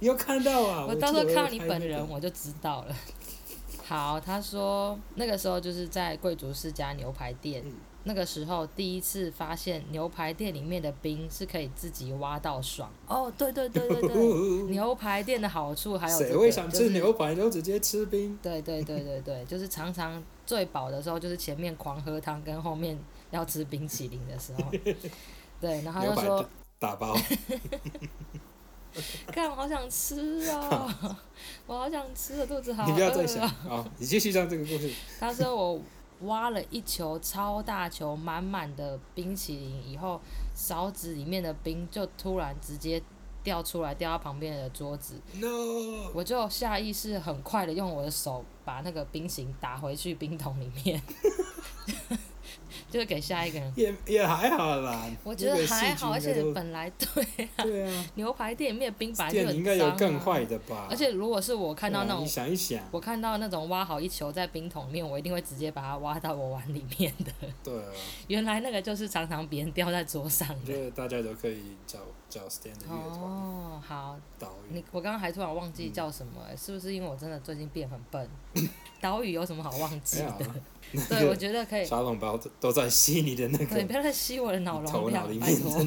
你有看到啊？我到时候看到你本人，我就知道了。好，他说那个时候就是在贵族世家牛排店。嗯那个时候第一次发现牛排店里面的冰是可以自己挖到爽哦，对对对对对，牛排店的好处还有谁会想吃牛排都直接吃冰？对对对对对，就是常常最饱的时候就是前面狂喝汤跟后面要吃冰淇淋的时候，对，然后他就说打包，看我好想吃啊，我好想吃的肚子好饿啊，你不要再想啊，你继续讲这个故事。他说我。挖了一球超大球满满的冰淇淋以后，勺子里面的冰就突然直接掉出来，掉到旁边的桌子。No! 我就下意识很快的用我的手把那个冰淇淋打回去冰桶里面。就给下一个人，也也还好啦。我觉得还好，而且本来对啊，对啊，牛排店里面冰白就很脏啊。应该有更坏的吧？而且如果是我看到那种，你想一想，我看到那种挖好一球在冰桶里面，我一定会直接把它挖到我碗里面的。对啊。原来那个就是常常别人掉在桌上的。我觉得大家都可以叫叫 Stan 的乐团。哦，好。岛屿。你我刚刚还突然忘记叫什么，欸，是不是因为我真的最近变很笨？岛屿有什么好忘记的？对，我觉得可以。沙龙包都在吸你的那个。对，不要再吸我的脑容量，拜托。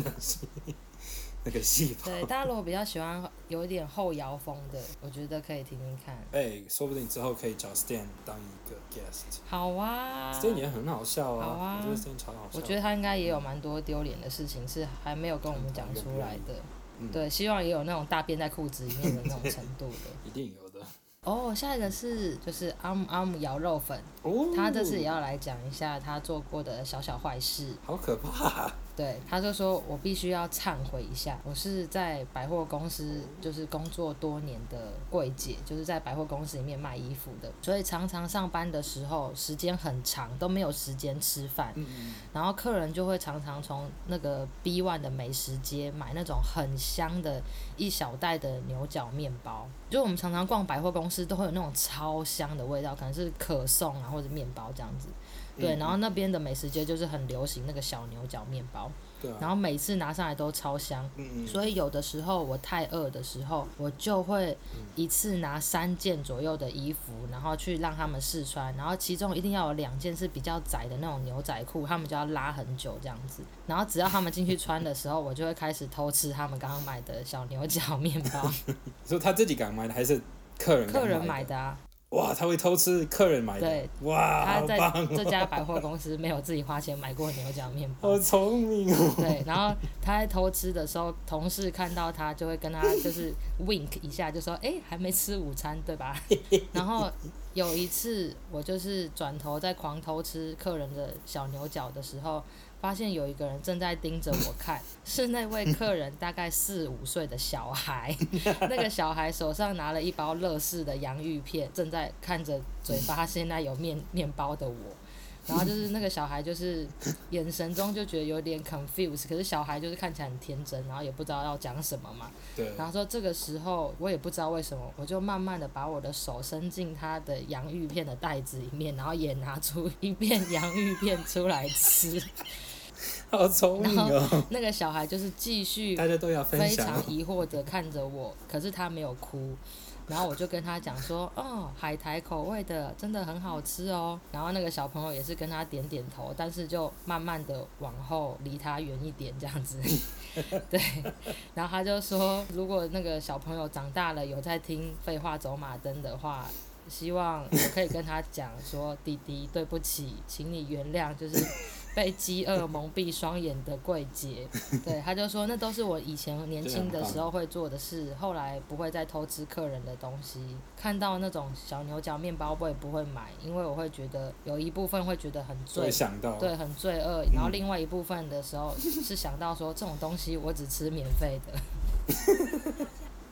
那个细胞。对，大家如果比较喜欢有一点后摇风的，我觉得可以听听看。哎、欸，说不定之后可以找 Stan 当一个 guest。好啊。Stan 也很好笑啊。好啊。我觉得 Stan 超好笑。我觉得他应该也有蛮多丢脸的事情是还没有跟我们讲出来的。嗯、对，希望也有那种大便在裤子里面的那种程度的。一定有的。哦，下一个是就是阿姆阿姆窑肉粉，哦、他这次也要来讲一下他做过的小小坏事。好可怕！对，他就说我必须要忏悔一下，我是在百货公司就是工作多年的柜姐，就是在百货公司里面卖衣服的，所以常常上班的时候时间很长，都没有时间吃饭。然后客人就会常常从那个 B One 的美食街买那种很香的一小袋的牛角面包，就我们常常逛百货公司都会有那种超香的味道，可能是可颂啊或者面包这样子。对，然后那边的美食街就是很流行那个小牛角面包，对啊，然后每次拿上来都超香，所以有的时候我太饿的时候，我就会一次拿三件左右的衣服，然后去让他们试穿，然后其中一定要有两件是比较窄的那种牛仔裤，他们就要拉很久这样子，然后只要他们进去穿的时候，我就会开始偷吃他们刚刚买的小牛角面包。说他自己敢买的还是客人？客人买的啊。哇，他会偷吃客人买的。对，哇，他在这家百货公司没有自己花钱买过牛角面包。好聪明哦。对，然后他在偷吃的时候，同事看到他就会跟他就是 wink 一下，就说：“哎，还没吃午餐，对吧？”然后有一次，我就是转头在狂偷吃客人的小牛角的时候。发现有一个人正在盯着我看，是那位客人大概四五岁的小孩，那个小孩手上拿了一包乐事的洋芋片，正在看着嘴巴现在有面面包的我。然后就是那个小孩，就是眼神中就觉得有点 confused，可是小孩就是看起来很天真，然后也不知道要讲什么嘛。对。然后说这个时候我也不知道为什么，我就慢慢的把我的手伸进他的洋芋片的袋子里面，然后也拿出一片洋芋片出来吃。好聪明哦。那个小孩就是继续，大家都要分享。非常疑惑的看着我，可是他没有哭。然后我就跟他讲说，哦，海苔口味的真的很好吃哦。然后那个小朋友也是跟他点点头，但是就慢慢的往后离他远一点这样子。对，然后他就说，如果那个小朋友长大了有在听废话走马灯的话，希望我可以跟他讲说，弟弟对不起，请你原谅，就是。被饥饿蒙蔽双眼的柜姐，对，他就说那都是我以前年轻的时候会做的事，后来不会再偷吃客人的东西。看到那种小牛角面包，我也不会买，因为我会觉得有一部分会觉得很罪，对，很罪恶。然后另外一部分的时候是想到说这种东西我只吃免费的。你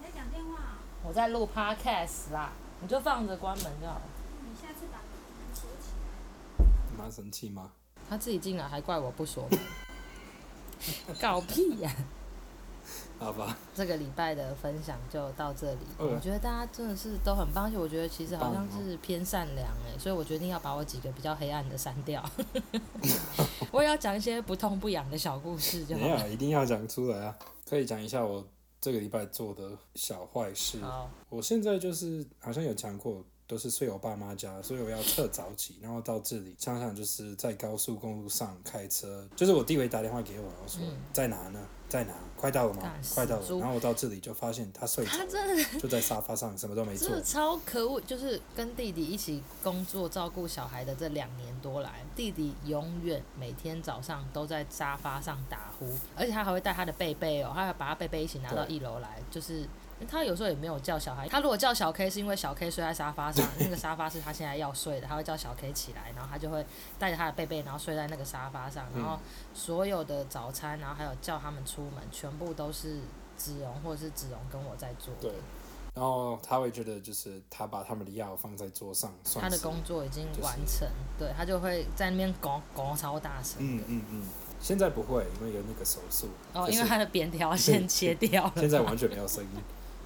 在讲电话？我在录 podcast 啦，你就放着关门就好了。你下次把门锁起来。你妈生气吗？他自己进来还怪我不锁门，搞屁呀、啊！好吧，这个礼拜的分享就到这里。我觉得大家真的是都很棒，而且我觉得其实好像是偏善良哎，所以我决定要把我几个比较黑暗的删掉。我也要讲一些不痛不痒的小故事就好，就没有一定要讲出来啊！可以讲一下我这个礼拜做的小坏事。好，我现在就是好像有讲过。都是睡我爸妈家，所以我要特早起，然后到这里，想想就是在高速公路上开车，就是我弟弟打电话给我，然后说、嗯、在哪呢？在哪？快到了吗？快到了。然后我到这里就发现他睡他真的就在沙发上，什么都没做。超可恶！就是跟弟弟一起工作照顾小孩的这两年多来，弟弟永远每天早上都在沙发上打呼，而且他还会带他的贝贝哦，他还把他贝贝一起拿到一楼来，就是。他有时候也没有叫小孩，他如果叫小 K 是因为小 K 睡在沙发上，那个沙发是他现在要睡的，他会叫小 K 起来，然后他就会带着他的贝贝，然后睡在那个沙发上，然后所有的早餐，然后还有叫他们出门，全部都是子荣或者是子荣跟我在做。对，然后他会觉得就是他把他们的药放在桌上，他的工作已经完成，对，他就会在那边搞搞超大声。嗯嗯嗯，现在不会，因为有那个手术。哦，因为他的扁条线切掉了。现在完全没有声音。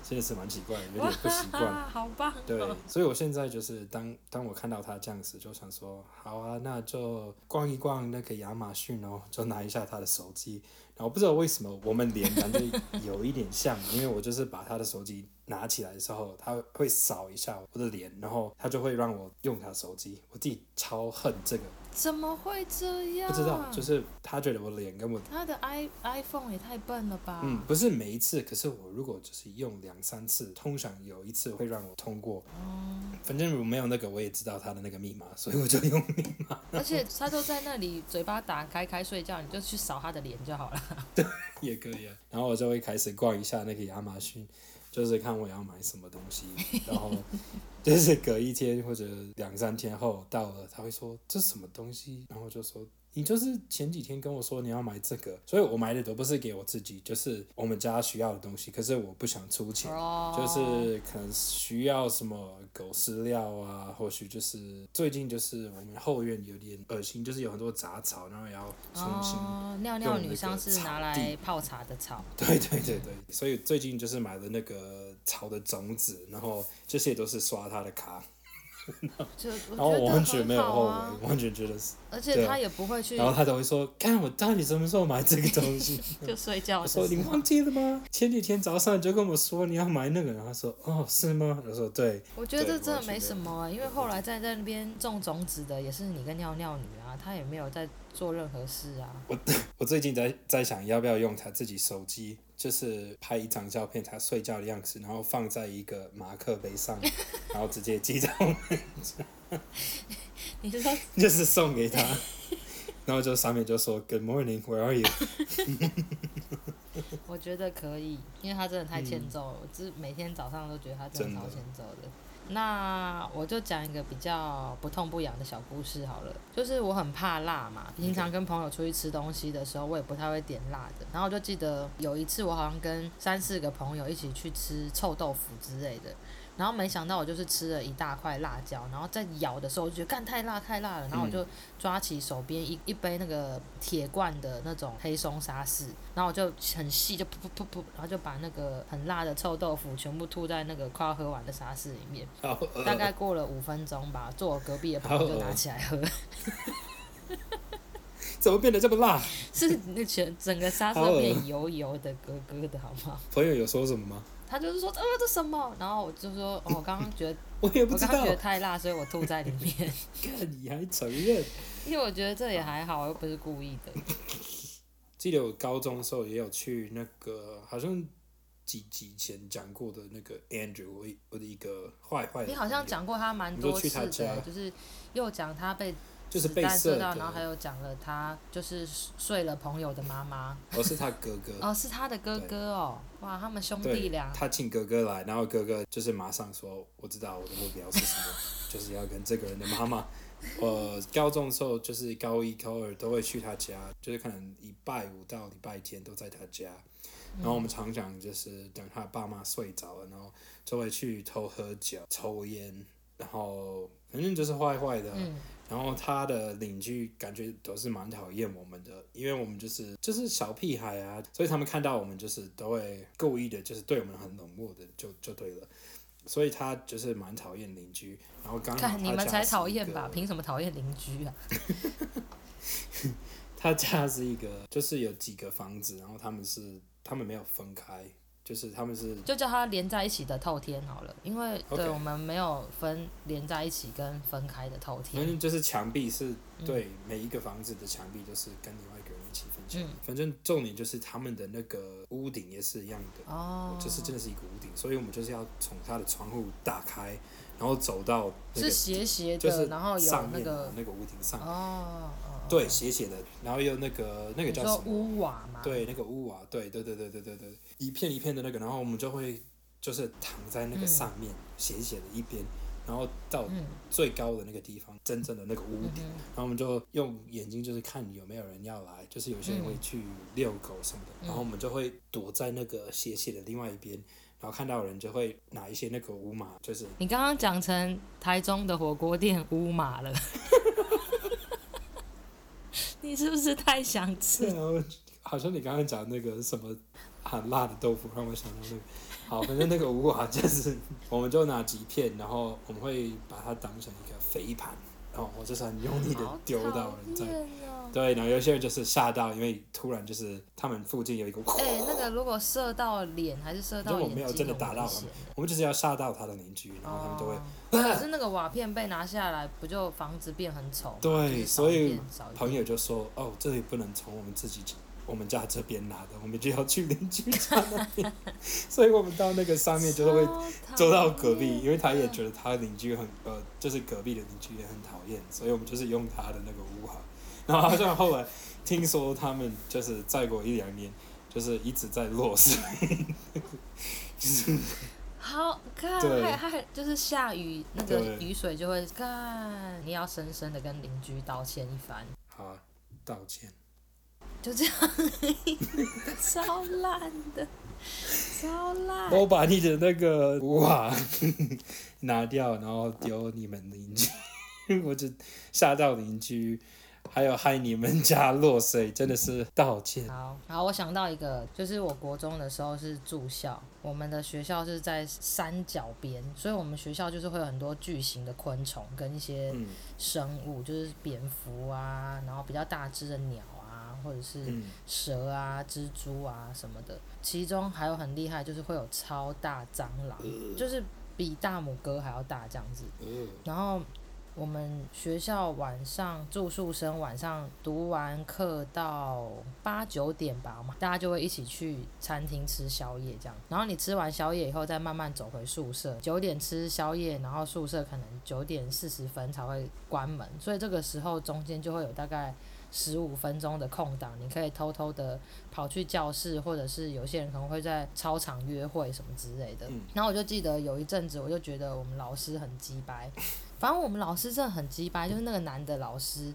真的是蛮奇怪的，有点不习惯。好棒。对，所以我现在就是当当我看到他这样子，就想说，好啊，那就逛一逛那个亚马逊哦，就拿一下他的手机。然后不知道为什么我们脸感觉有一点像，因为我就是把他的手机拿起来的时候，他会扫一下我的脸，然后他就会让我用他的手机。我自己超恨这个。怎么会这样？不知道，就是他觉得我脸跟我他的 i iPhone 也太笨了吧？嗯，不是每一次，可是我如果就是用两三次，通常有一次会让我通过。嗯，反正如果没有那个，我也知道他的那个密码，所以我就用密码。而且他都在那里嘴巴打开开睡觉，你就去扫他的脸就好了。对，也可以啊。然后我就会开始逛一下那个亚马逊。就是看我要买什么东西，然后就是隔一天或者两三天后到了，他会说这什么东西，然后就说。你就是前几天跟我说你要买这个，所以我买的都不是给我自己，就是我们家需要的东西。可是我不想出钱，oh. 就是可能需要什么狗饲料啊，或许就是最近就是我们后院有点恶心，就是有很多杂草，然后也要重新，oh, 尿尿女生是拿来泡茶的草。对对对对，所以最近就是买了那个草的种子，然后这些都是刷他的卡。然后我完全没有后悔，完全觉得是。而且他也不会去。然后他都会说：“看我到底什么时候买这个东西？” 就睡觉。我说：“你忘记了吗？前几天早上就跟我说你要买那个。”然后他说：“哦，是吗？”我说：“对。”我觉得这真的没什么啊，因为后来在在那边种种子的也是你跟尿尿女啊，他也没有在做任何事啊。我 我最近在在想要不要用他自己手机。就是拍一张照片，他睡觉的样子，然后放在一个马克杯上，然后直接寄到我们家。你是说？就是送给他，然后就上面就说 “Good morning, where are you？” 我觉得可以，因为他真的太欠揍了，我、嗯、每天早上都觉得他真的超欠揍的。那我就讲一个比较不痛不痒的小故事好了。就是我很怕辣嘛，平常跟朋友出去吃东西的时候，我也不太会点辣的。然后我就记得有一次，我好像跟三四个朋友一起去吃臭豆腐之类的。然后没想到我就是吃了一大块辣椒，然后在咬的时候我就觉得干太辣太辣了，然后我就抓起手边一一杯那个铁罐的那种黑松沙士，然后我就很细就噗噗噗噗，然后就把那个很辣的臭豆腐全部吐在那个快要喝完的沙士里面。大概过了五分钟吧，坐我隔壁的朋友就拿起来喝。怎么变得这么辣？是那全整个沙士变 油油的、咯咯的，好吗？朋友有说什么吗？他就是说，呃，这什么？然后我就说，哦，我刚刚觉得，我也不知道，我刚刚觉得太辣，所以我吐在里面。看你还承认？因为我觉得这也还好，又不是故意的。记得我高中的时候也有去那个，好像几集前讲过的那个 Andrew，我我的一个坏坏。你好像讲过他蛮多次的，就是又讲他被。就是被射到，然后还有讲了他就是睡了朋友的妈妈，哦，是他哥哥，哦，是他的哥哥哦，哇，他们兄弟俩，他请哥哥来，然后哥哥就是马上说，我知道我的目标是什么，就是要跟这个人的妈妈，我，高中的时候就是高一高二都会去他家，就是可能礼拜五到礼拜天都在他家，然后我们常常就是等他爸妈睡着了，然后就会去偷喝酒、抽烟，然后反正就是坏坏的。嗯然后他的邻居感觉都是蛮讨厌我们的，因为我们就是就是小屁孩啊，所以他们看到我们就是都会故意的，就是对我们很冷漠的，就就对了。所以他就是蛮讨厌邻居。然后刚看你们才讨厌吧？凭什么讨厌邻居啊？他家是一个，就是有几个房子，然后他们是他们没有分开。就是他们是就叫它连在一起的透天好了，因为对.我们没有分连在一起跟分开的透天。反正就是墙壁是对每一个房子的墙壁都是跟另外一个人一起分享。嗯、反正重点就是他们的那个屋顶也是一样的，哦，就是真的是一个屋顶，所以我们就是要从他的窗户打开，然后走到、那个、是斜斜的，就是然后有那个那个屋顶上哦。对，斜斜的，然后又那个那个叫什么？屋瓦嘛。对，那个屋瓦，对对对对对对对，一片一片的那个，然后我们就会就是躺在那个上面，嗯、斜斜的一边，然后到最高的那个地方，嗯、真正的那个屋顶，嗯、然后我们就用眼睛就是看有没有人要来，就是有些人会去遛狗什么的，嗯、然后我们就会躲在那个斜斜的另外一边，然后看到人就会拿一些那个乌马，就是你刚刚讲成台中的火锅店乌马了。你是不是太想吃？对啊，好像你刚刚讲那个什么很辣的豆腐，让我想到那个。好，反正那个五瓦就是，我们就拿几片，然后我们会把它当成一个肥盘，然后我就是很用力的丢到人在。对，然后有些人就是吓到，因为突然就是他们附近有一个。哎、欸，那个 如果射到脸还是射到眼睛？我没有真的打到他们，我们就是要吓到他的邻居，然后他们都会。可是那个瓦片被拿下来，不就房子变很丑？对，所以朋友就说：“哦，这里不能从我们自己我们家这边拿的，我们就要去邻居家那边。”所以我们到那个上面就会走到隔壁，因为他也觉得他邻居很呃，就是隔壁的邻居也很讨厌，所以我们就是用他的那个屋哈。然后好像后来听说他们就是再过一两年，就是一直在落水，就是。好看，对还还就是下雨，那个雨水就会看，你要深深的跟邻居道歉一番。好啊，道歉。就这样，超烂的，超烂。我把你的那个哇 拿掉，然后丢你们邻居，我就吓到邻居。还有害你们家落水，真的是道歉。好，好，我想到一个，就是我国中的时候是住校，我们的学校是在山脚边，所以我们学校就是会有很多巨型的昆虫跟一些生物，嗯、就是蝙蝠啊，然后比较大只的鸟啊，或者是蛇啊、蜘蛛啊什么的。其中还有很厉害，就是会有超大蟑螂，呃、就是比大拇哥还要大这样子。呃、然后。我们学校晚上住宿生晚上读完课到八九点吧嘛，大家就会一起去餐厅吃宵夜这样。然后你吃完宵夜以后，再慢慢走回宿舍。九点吃宵夜，然后宿舍可能九点四十分才会关门，所以这个时候中间就会有大概十五分钟的空档，你可以偷偷的跑去教室，或者是有些人可能会在操场约会什么之类的。然后我就记得有一阵子，我就觉得我们老师很鸡掰，反正我们老师真的很鸡掰，就是那个男的老师。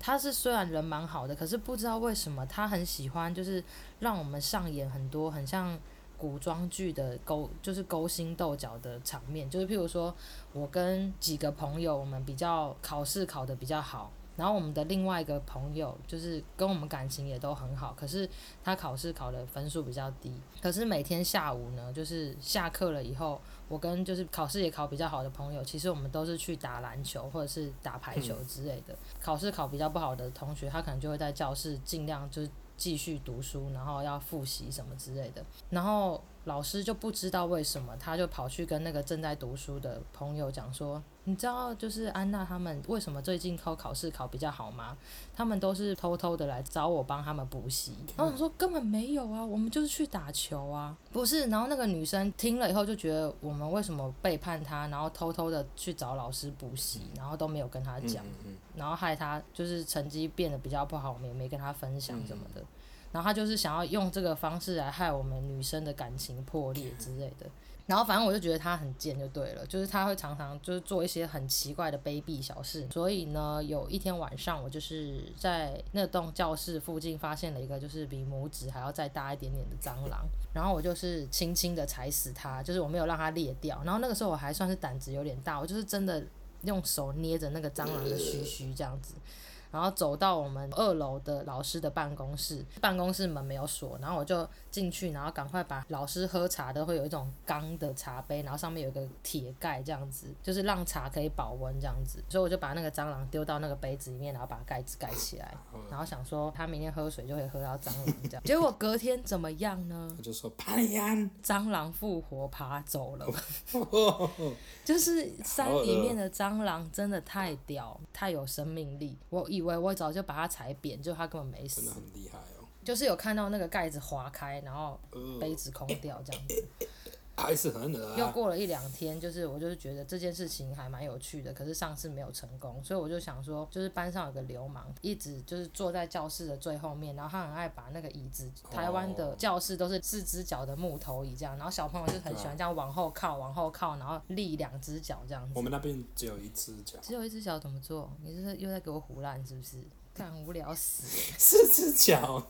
他是虽然人蛮好的，可是不知道为什么他很喜欢，就是让我们上演很多很像古装剧的勾，就是勾心斗角的场面。就是譬如说，我跟几个朋友，我们比较考试考得比较好。然后我们的另外一个朋友就是跟我们感情也都很好，可是他考试考的分数比较低。可是每天下午呢，就是下课了以后，我跟就是考试也考比较好的朋友，其实我们都是去打篮球或者是打排球之类的。考试考比较不好的同学，他可能就会在教室尽量就是继续读书，然后要复习什么之类的。然后老师就不知道为什么，他就跑去跟那个正在读书的朋友讲说。你知道就是安娜他们为什么最近考考试考比较好吗？他们都是偷偷的来找我帮他们补习。然 后我说根本没有啊，我们就是去打球啊。不是，然后那个女生听了以后就觉得我们为什么背叛她，然后偷偷的去找老师补习，然后都没有跟她讲，然后害她就是成绩变得比较不好，我们也没跟她分享什么的。然后他就是想要用这个方式来害我们女生的感情破裂之类的。然后反正我就觉得他很贱就对了，就是他会常常就是做一些很奇怪的卑鄙小事。所以呢，有一天晚上我就是在那栋教室附近发现了一个就是比拇指还要再大一点点的蟑螂，然后我就是轻轻的踩死它，就是我没有让它裂掉。然后那个时候我还算是胆子有点大，我就是真的用手捏着那个蟑螂的须须这样子。然后走到我们二楼的老师的办公室，办公室门没有锁，然后我就进去，然后赶快把老师喝茶的会有一种钢的茶杯，然后上面有一个铁盖，这样子就是让茶可以保温这样子，所以我就把那个蟑螂丢到那个杯子里面，然后把盖子盖起来，然后想说他明天喝水就会喝到蟑螂这样，结果隔天怎么样呢？他就说爬安，蟑螂复活爬走了，就是山里面的蟑螂真的太屌，太有生命力，我以。我我早就把它踩扁，就它根本没死。真的很厉害哦！就是有看到那个盖子划开，然后杯子空掉这样子。还是很恶啊。又过了一两天，就是我就是觉得这件事情还蛮有趣的，可是上次没有成功，所以我就想说，就是班上有个流氓，一直就是坐在教室的最后面，然后他很爱把那个椅子，台湾的教室都是四只脚的木头椅这样，然后小朋友就很喜欢这样往后靠，往后靠，然后立两只脚这样子。我们那边只有一只脚。只有一只脚怎么做？你是又在给我胡乱是不是？干无聊死！四只脚，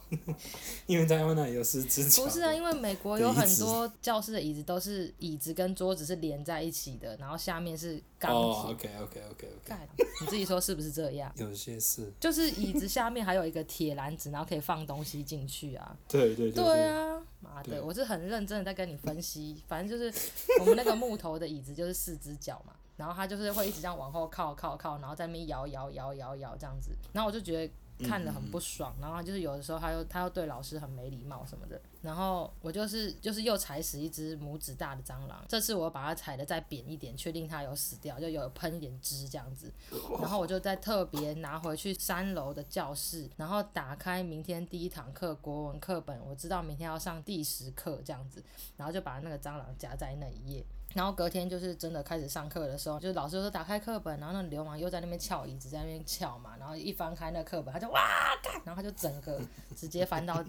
因为台湾那里有四只脚。不是啊，因为美国有很多教室的椅子都是椅子跟桌子是连在一起的，然后下面是钢铁。哦，OK OK OK OK。你自己说是不是这样？有些是。就是椅子下面还有一个铁篮子，然后可以放东西进去啊。对对对。对啊，妈的，我是很认真的在跟你分析。反正就是我们那个木头的椅子就是四只脚嘛。然后他就是会一直这样往后靠靠靠，然后在那边摇摇摇摇摇这样子，然后我就觉得看得很不爽，然后就是有的时候他又他又对老师很没礼貌什么的，然后我就是就是又踩死一只拇指大的蟑螂，这次我把它踩得再扁一点，确定它有死掉，就有喷一点汁这样子，然后我就再特别拿回去三楼的教室，然后打开明天第一堂课国文课本，我知道明天要上第十课这样子，然后就把那个蟑螂夹在那一页。然后隔天就是真的开始上课的时候，就是老师说打开课本，然后那流氓又在那边翘椅子，在那边翘嘛，然后一翻开那课本，他就哇干，然后他就整个直接翻到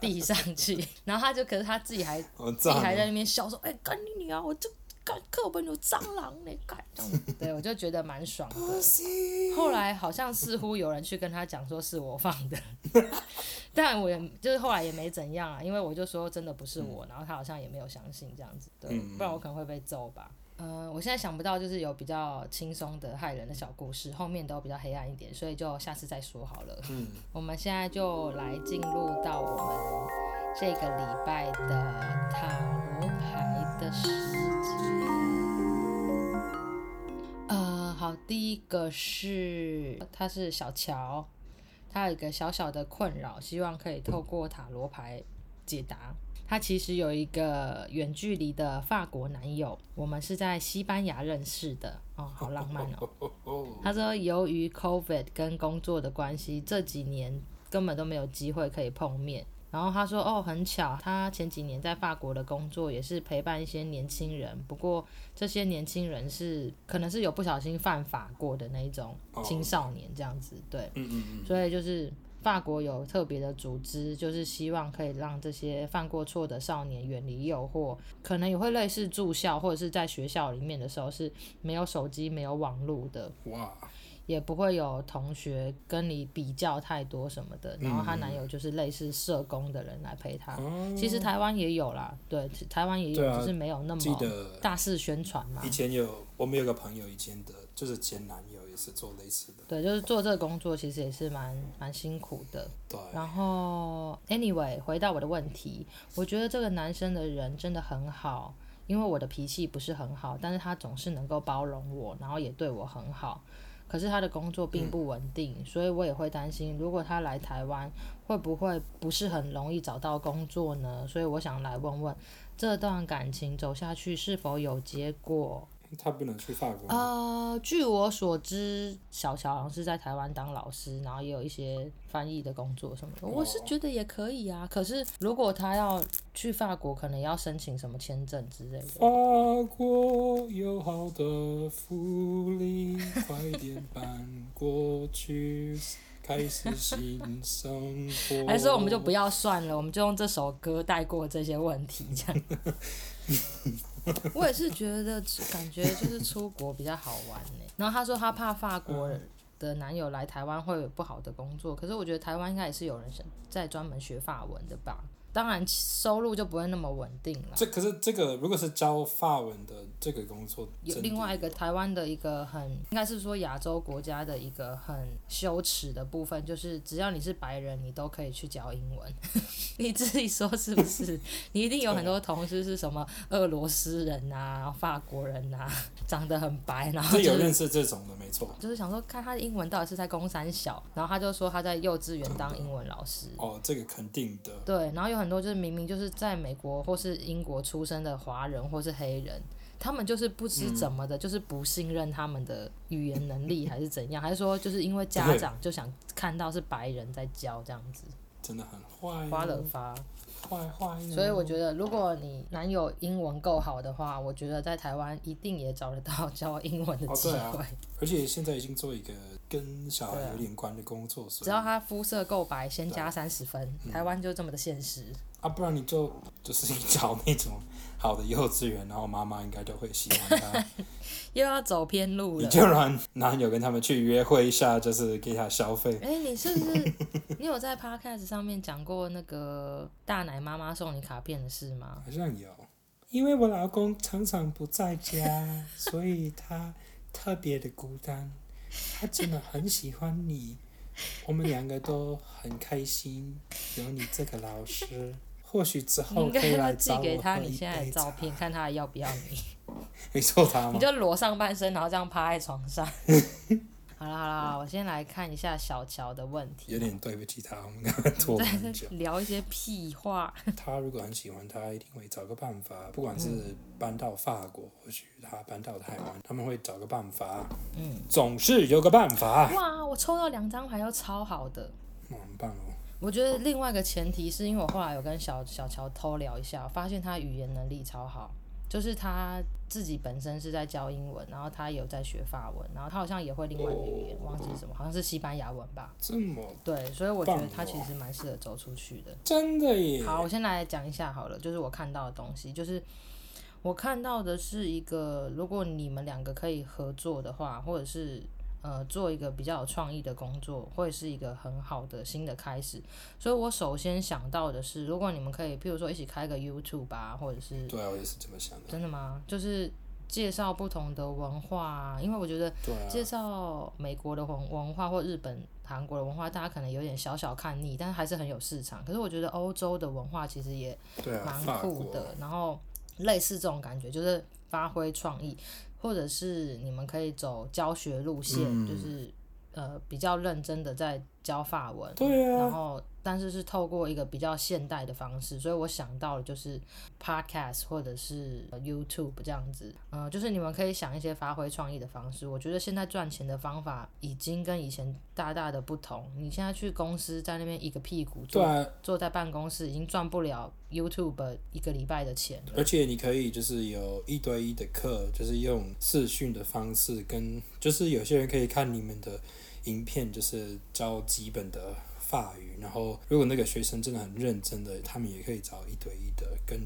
地上去，然后他就可是他自己还自己还在那边笑说，哎干你女儿，我就。课本有蟑螂呢，干。这样子，对，我就觉得蛮爽的。后来好像似乎有人去跟他讲说是我放的，但我也就是后来也没怎样啊，因为我就说真的不是我，然后他好像也没有相信这样子，对，不然我可能会被揍吧。嗯、呃，我现在想不到就是有比较轻松的害人的小故事，后面都比较黑暗一点，所以就下次再说好了。嗯，我们现在就来进入到我们这个礼拜的塔罗牌的时间。好，第一个是，他是小乔，他有一个小小的困扰，希望可以透过塔罗牌解答。他其实有一个远距离的法国男友，我们是在西班牙认识的哦，好浪漫哦。他说，由于 COVID 跟工作的关系，这几年根本都没有机会可以碰面。然后他说：“哦，很巧，他前几年在法国的工作也是陪伴一些年轻人，不过这些年轻人是可能是有不小心犯法过的那一种青少年这样子，对，所以就是法国有特别的组织，就是希望可以让这些犯过错的少年远离诱惑，可能也会类似住校或者是在学校里面的时候是没有手机、没有网络的。哇。也不会有同学跟你比较太多什么的，然后她男友就是类似社工的人来陪她。嗯、其实台湾也有啦，对，台湾也有，啊、只是没有那么大肆宣传嘛。以前有，我们有个朋友以前的，就是前男友也是做类似的。对，就是做这个工作，其实也是蛮蛮辛苦的。对。然后，anyway，回到我的问题，我觉得这个男生的人真的很好，因为我的脾气不是很好，但是他总是能够包容我，然后也对我很好。可是他的工作并不稳定，嗯，所以我也会担心，如果他来台湾，会不会不是很容易找到工作呢？所以我想来问问，这段感情走下去是否有结果？他不能去法国。呃，据我所知，小乔好像是在台湾当老师，然后也有一些翻译的工作什么的。我是觉得也可以啊。可是如果他要去法国，可能要申请什么签证之类的。法国有好的福利，快点搬过去，开始新生活。还是我们就不要算了，我们就用这首歌带过这些问题，这样。我也是觉得，感觉就是出国比较好玩呢。然后他说他怕法国的男友来台湾会有不好的工作，可是我觉得台湾应该也是有人在专门学法文的吧。当然收入就不会那么稳定了。这可是这个，如果是教法文的这个工作，有另外一个台湾的一个很，应该是说亚洲国家的一个很羞耻的部分，就是只要你是白人，你都可以去教英文。你自己说是不是？你一定有很多同事是什么俄罗斯人啊、法国人啊，长得很白，然后、就是、有认识这种的，没错。就是想说，看他的英文到底是在公三小，然后他就说他在幼稚园当英文老师。哦，这个肯定的。对，然后有很。很多就是明明就是在美国或是英国出生的华人或是黑人，他们就是不知怎么的，就是不信任他们的语言能力还是怎样，还是说就是因为家长就想看到是白人在教这样子，真的很坏，花了发。坏坏，所以我觉得，如果你男友英文够好的话，我觉得在台湾一定也找得到教英文的机会。哦啊。而且现在已经做一个跟小孩有点关的工作，只要他肤色够白，先加三十分。台湾就这么的现实。啊，不然你就就是找那种好的幼稚园，然后妈妈应该就会喜欢他。又要走偏路了。你就让男友跟他们去约会一下，就是给他消费。哎、欸，你是不是你有在 Podcast 上面讲过那个大奶妈妈送你卡片的事吗？好像有，因为我老公常常不在家，所以他特别的孤单。他真的很喜欢你，我们两个都很开心有你这个老师。或许之后可以来寄给他你现在的照片，看他要不要你。没错，他你就裸上半身，然后这样趴在床上。好了好了，我先来看一下小乔的问题。有点对不起他，我们刚刚拖很久。聊一些屁话。他如果很喜欢他，一定会找个办法，不管是搬到法国，或许他搬到台湾，他们会找个办法。嗯，总是有个办法。哇，我抽到两张牌，都超好的。哇，很棒哦。我觉得另外一个前提是因为我后来有跟小小乔偷聊一下，发现他语言能力超好，就是他自己本身是在教英文，然后他有在学法文，然后他好像也会另外一个语言，忘记什么，好像是西班牙文吧。这么对，所以我觉得他其实蛮适合走出去的。真的耶。好，我先来讲一下好了，就是我看到的东西，就是我看到的是一个，如果你们两个可以合作的话，或者是。呃，做一个比较有创意的工作，会是一个很好的新的开始。所以我首先想到的是，如果你们可以，譬如说一起开个 YouTube 吧，或者是对啊，我也是这么想的。真的吗？就是介绍不同的文化，因为我觉得介绍美国的文文化或日本、韩国的文化，大家可能有点小小看腻，但是还是很有市场。可是我觉得欧洲的文化其实也蛮酷的，然后类似这种感觉，就是发挥创意。或者是你们可以走教学路线，嗯、就是呃比较认真的在教法文，对啊，然后。但是是透过一个比较现代的方式，所以我想到的就是 podcast 或者是 YouTube 这样子，嗯、呃，就是你们可以想一些发挥创意的方式。我觉得现在赚钱的方法已经跟以前大大的不同。你现在去公司在那边一个屁股坐坐在办公室，已经赚不了 YouTube 一个礼拜的钱。而且你可以就是有一对一的课，就是用视讯的方式跟，就是有些人可以看你们的影片，就是教基本的。法语，然后如果那个学生真的很认真的，他们也可以找一对一的跟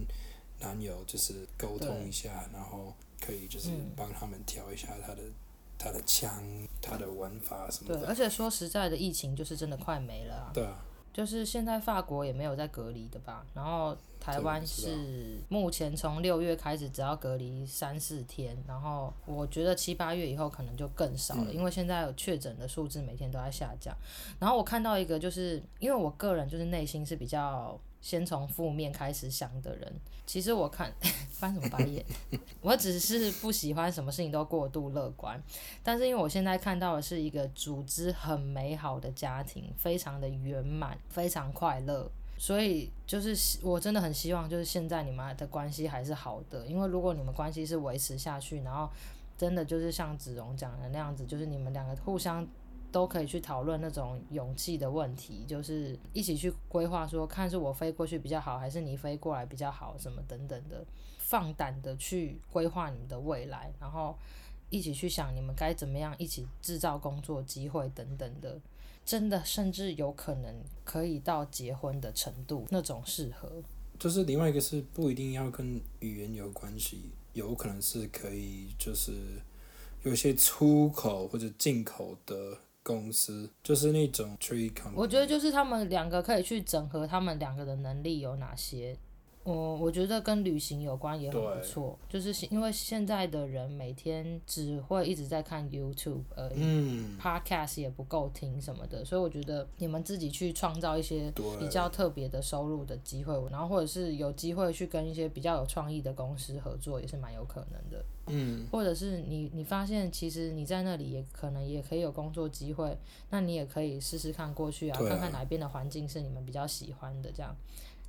男友就是沟通一下，然后可以就是帮他们调一下他的、嗯、他的枪、他的玩法什么的。对，而且说实在的，疫情就是真的快没了啊。对啊。就是现在法国也没有在隔离的吧？然后台湾是目前从六月开始只要隔离三四天，然后我觉得七八月以后可能就更少了，因为现在有确诊的数字每天都在下降。然后我看到一个，就是因为我个人就是内心是比较。先从负面开始想的人，其实我看 翻什么白眼，我只是不喜欢什么事情都过度乐观。但是因为我现在看到的是一个组织很美好的家庭，非常的圆满，非常快乐，所以就是我真的很希望，就是现在你们的关系还是好的。因为如果你们关系是维持下去，然后真的就是像子荣讲的那样子，就是你们两个互相。都可以去讨论那种勇气的问题，就是一起去规划，说看是我飞过去比较好，还是你飞过来比较好，什么等等的，放胆的去规划你们的未来，然后一起去想你们该怎么样一起制造工作机会等等的，真的甚至有可能可以到结婚的程度，那种适合。就是另外一个是不一定要跟语言有关系，有可能是可以就是有些出口或者进口的。公司就是那种 tree company，我觉得就是他们两个可以去整合他们两个的能力有哪些。我我觉得跟旅行有关也很不错，就是因为现在的人每天只会一直在看 YouTube 而已，嗯，Podcast 也不够听什么的，所以我觉得你们自己去创造一些比较特别的收入的机会，然后或者是有机会去跟一些比较有创意的公司合作，也是蛮有可能的，嗯，或者是你你发现其实你在那里也可能也可以有工作机会，那你也可以试试看过去啊，看看哪边的环境是你们比较喜欢的这样。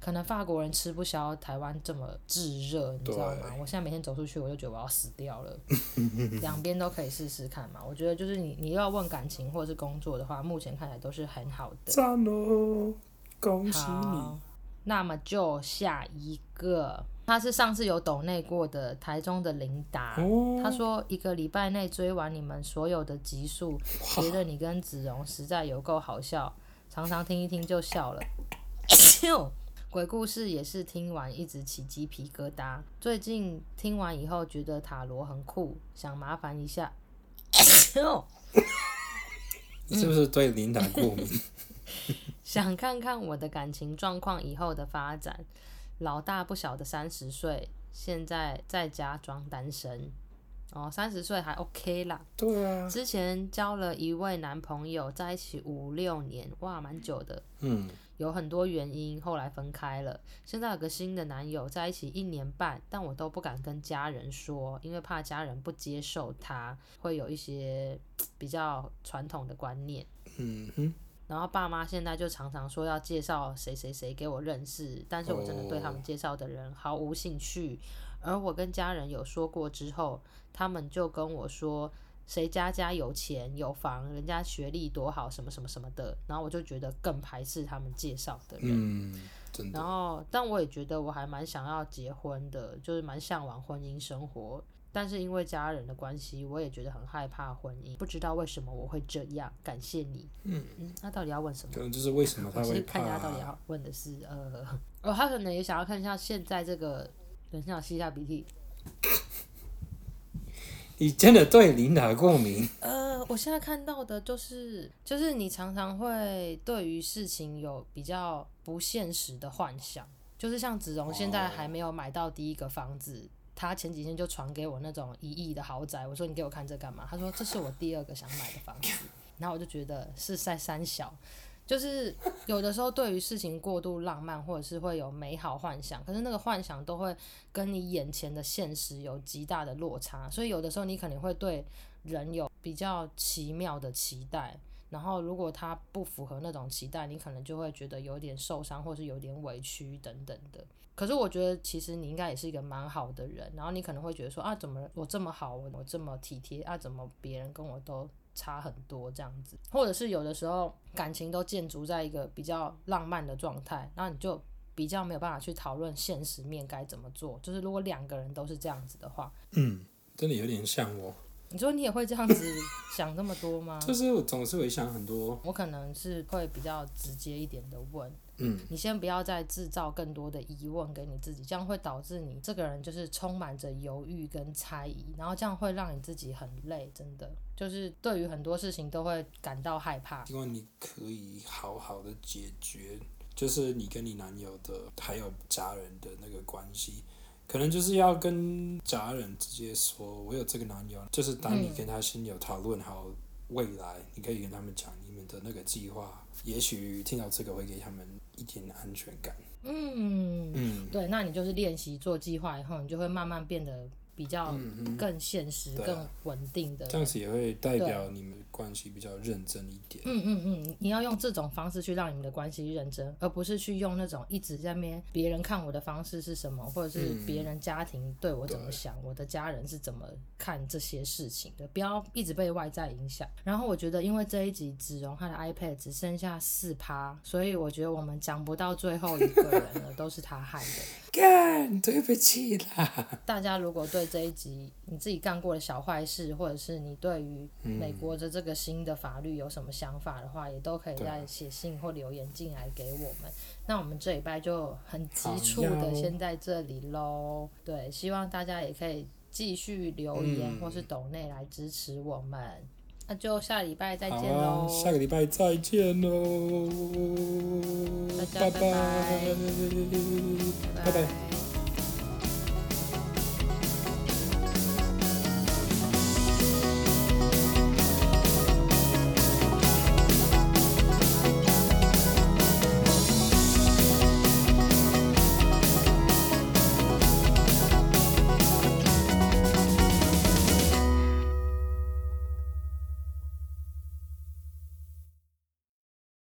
可能法国人吃不消台湾这么炙热，你知道吗？我现在每天走出去，我就觉得我要死掉了。两边都可以试试看嘛。我觉得就是你，你要问感情或者是工作的话，目前看起来都是很好的。赞哦，恭喜你！那么就下一个，他是上次有抖内过的台中的琳达，哦、他说一个礼拜内追完你们所有的集数，觉得你跟子荣实在有够好笑，常常听一听就笑了。鬼故事也是听完一直起鸡皮疙瘩。最近听完以后觉得塔罗很酷，想麻烦一下。你是不是对琳达过敏？想看看我的感情状况以后的发展。老大不小的三十岁，现在在家装单身。哦，三十岁还 OK 啦。对啊。之前交了一位男朋友，在一起五六年，哇，蛮久的。嗯。有很多原因，后来分开了。现在有个新的男友，在一起一年半，但我都不敢跟家人说，因为怕家人不接受他，会有一些比较传统的观念。嗯哼。然后爸妈现在就常常说要介绍谁谁谁给我认识，但是我真的对他们介绍的人毫无兴趣。而我跟家人有说过之后，他们就跟我说。谁家家有钱有房，人家学历多好，什么什么什么的，然后我就觉得更排斥他们介绍的人。嗯，真的。然后，但我也觉得我还蛮想要结婚的，就是蛮向往婚姻生活。但是因为家人的关系，我也觉得很害怕婚姻。不知道为什么我会这样。感谢你。嗯嗯，他到底要问什么？可能就是为什么他会怕？看一下到底要问的是呃，哦，他可能也想要看一下现在这个，等一下吸一下鼻涕。你真的对琳达过敏？呃，我现在看到的就是，就是你常常会对于事情有比较不现实的幻想，就是像子荣现在还没有买到第一个房子，他前几天就传给我那种一亿的豪宅，我说你给我看这干嘛？他说这是我第二个想买的房子，然后我就觉得是在三小。就是有的时候，对于事情过度浪漫，或者是会有美好幻想，可是那个幻想都会跟你眼前的现实有极大的落差，所以有的时候你可能会对人有比较奇妙的期待，然后如果他不符合那种期待，你可能就会觉得有点受伤，或是有点委屈等等的。可是我觉得其实你应该也是一个蛮好的人，然后你可能会觉得说啊，怎么我这么好，我这么体贴啊，怎么别人跟我都。差很多这样子，或者是有的时候感情都建筑在一个比较浪漫的状态，那你就比较没有办法去讨论现实面该怎么做。就是如果两个人都是这样子的话，嗯，真的有点像我。你说你也会这样子想那么多吗？就是我总是会想很多。我可能是会比较直接一点的问，嗯，你先不要再制造更多的疑问给你自己，这样会导致你这个人就是充满着犹豫跟猜疑，然后这样会让你自己很累，真的就是对于很多事情都会感到害怕。希望你可以好好的解决，就是你跟你男友的还有家人的那个关系。可能就是要跟家人直接说，我有这个男友。就是当你跟他先有讨论好未来，嗯，你可以跟他们讲你们的那个计划。也许听到这个会给他们一点安全感。嗯嗯，对，那你就是练习做计划以后，你就会慢慢变得。比较更现实、更稳定的，这样子也会代表你们关系比较认真一点。嗯嗯嗯，你要用这种方式去让你们的关系认真，而不是去用那种一直在面别人看我的方式是什么，或者是别人家庭对我怎么想，嗯、我的家人是怎么看这些事情的，不要一直被外在影响。然后我觉得，因为这一集子荣他的 iPad 只剩下四趴，所以我觉得我们讲不到最后一个人了，都是他害的。干，对不起啦！大家如果对这一集你自己干过的小坏事，或者是你对于美国的这个新的法律有什么想法的话，嗯、也都可以在写信或留言进来给我们。那我们这礼拜就很急促的先在这里喽。对，希望大家也可以继续留言、嗯、或是抖内来支持我们。那就下礼拜再见喽、啊！下个礼拜再见喽！大家拜拜！拜拜。拜拜拜拜。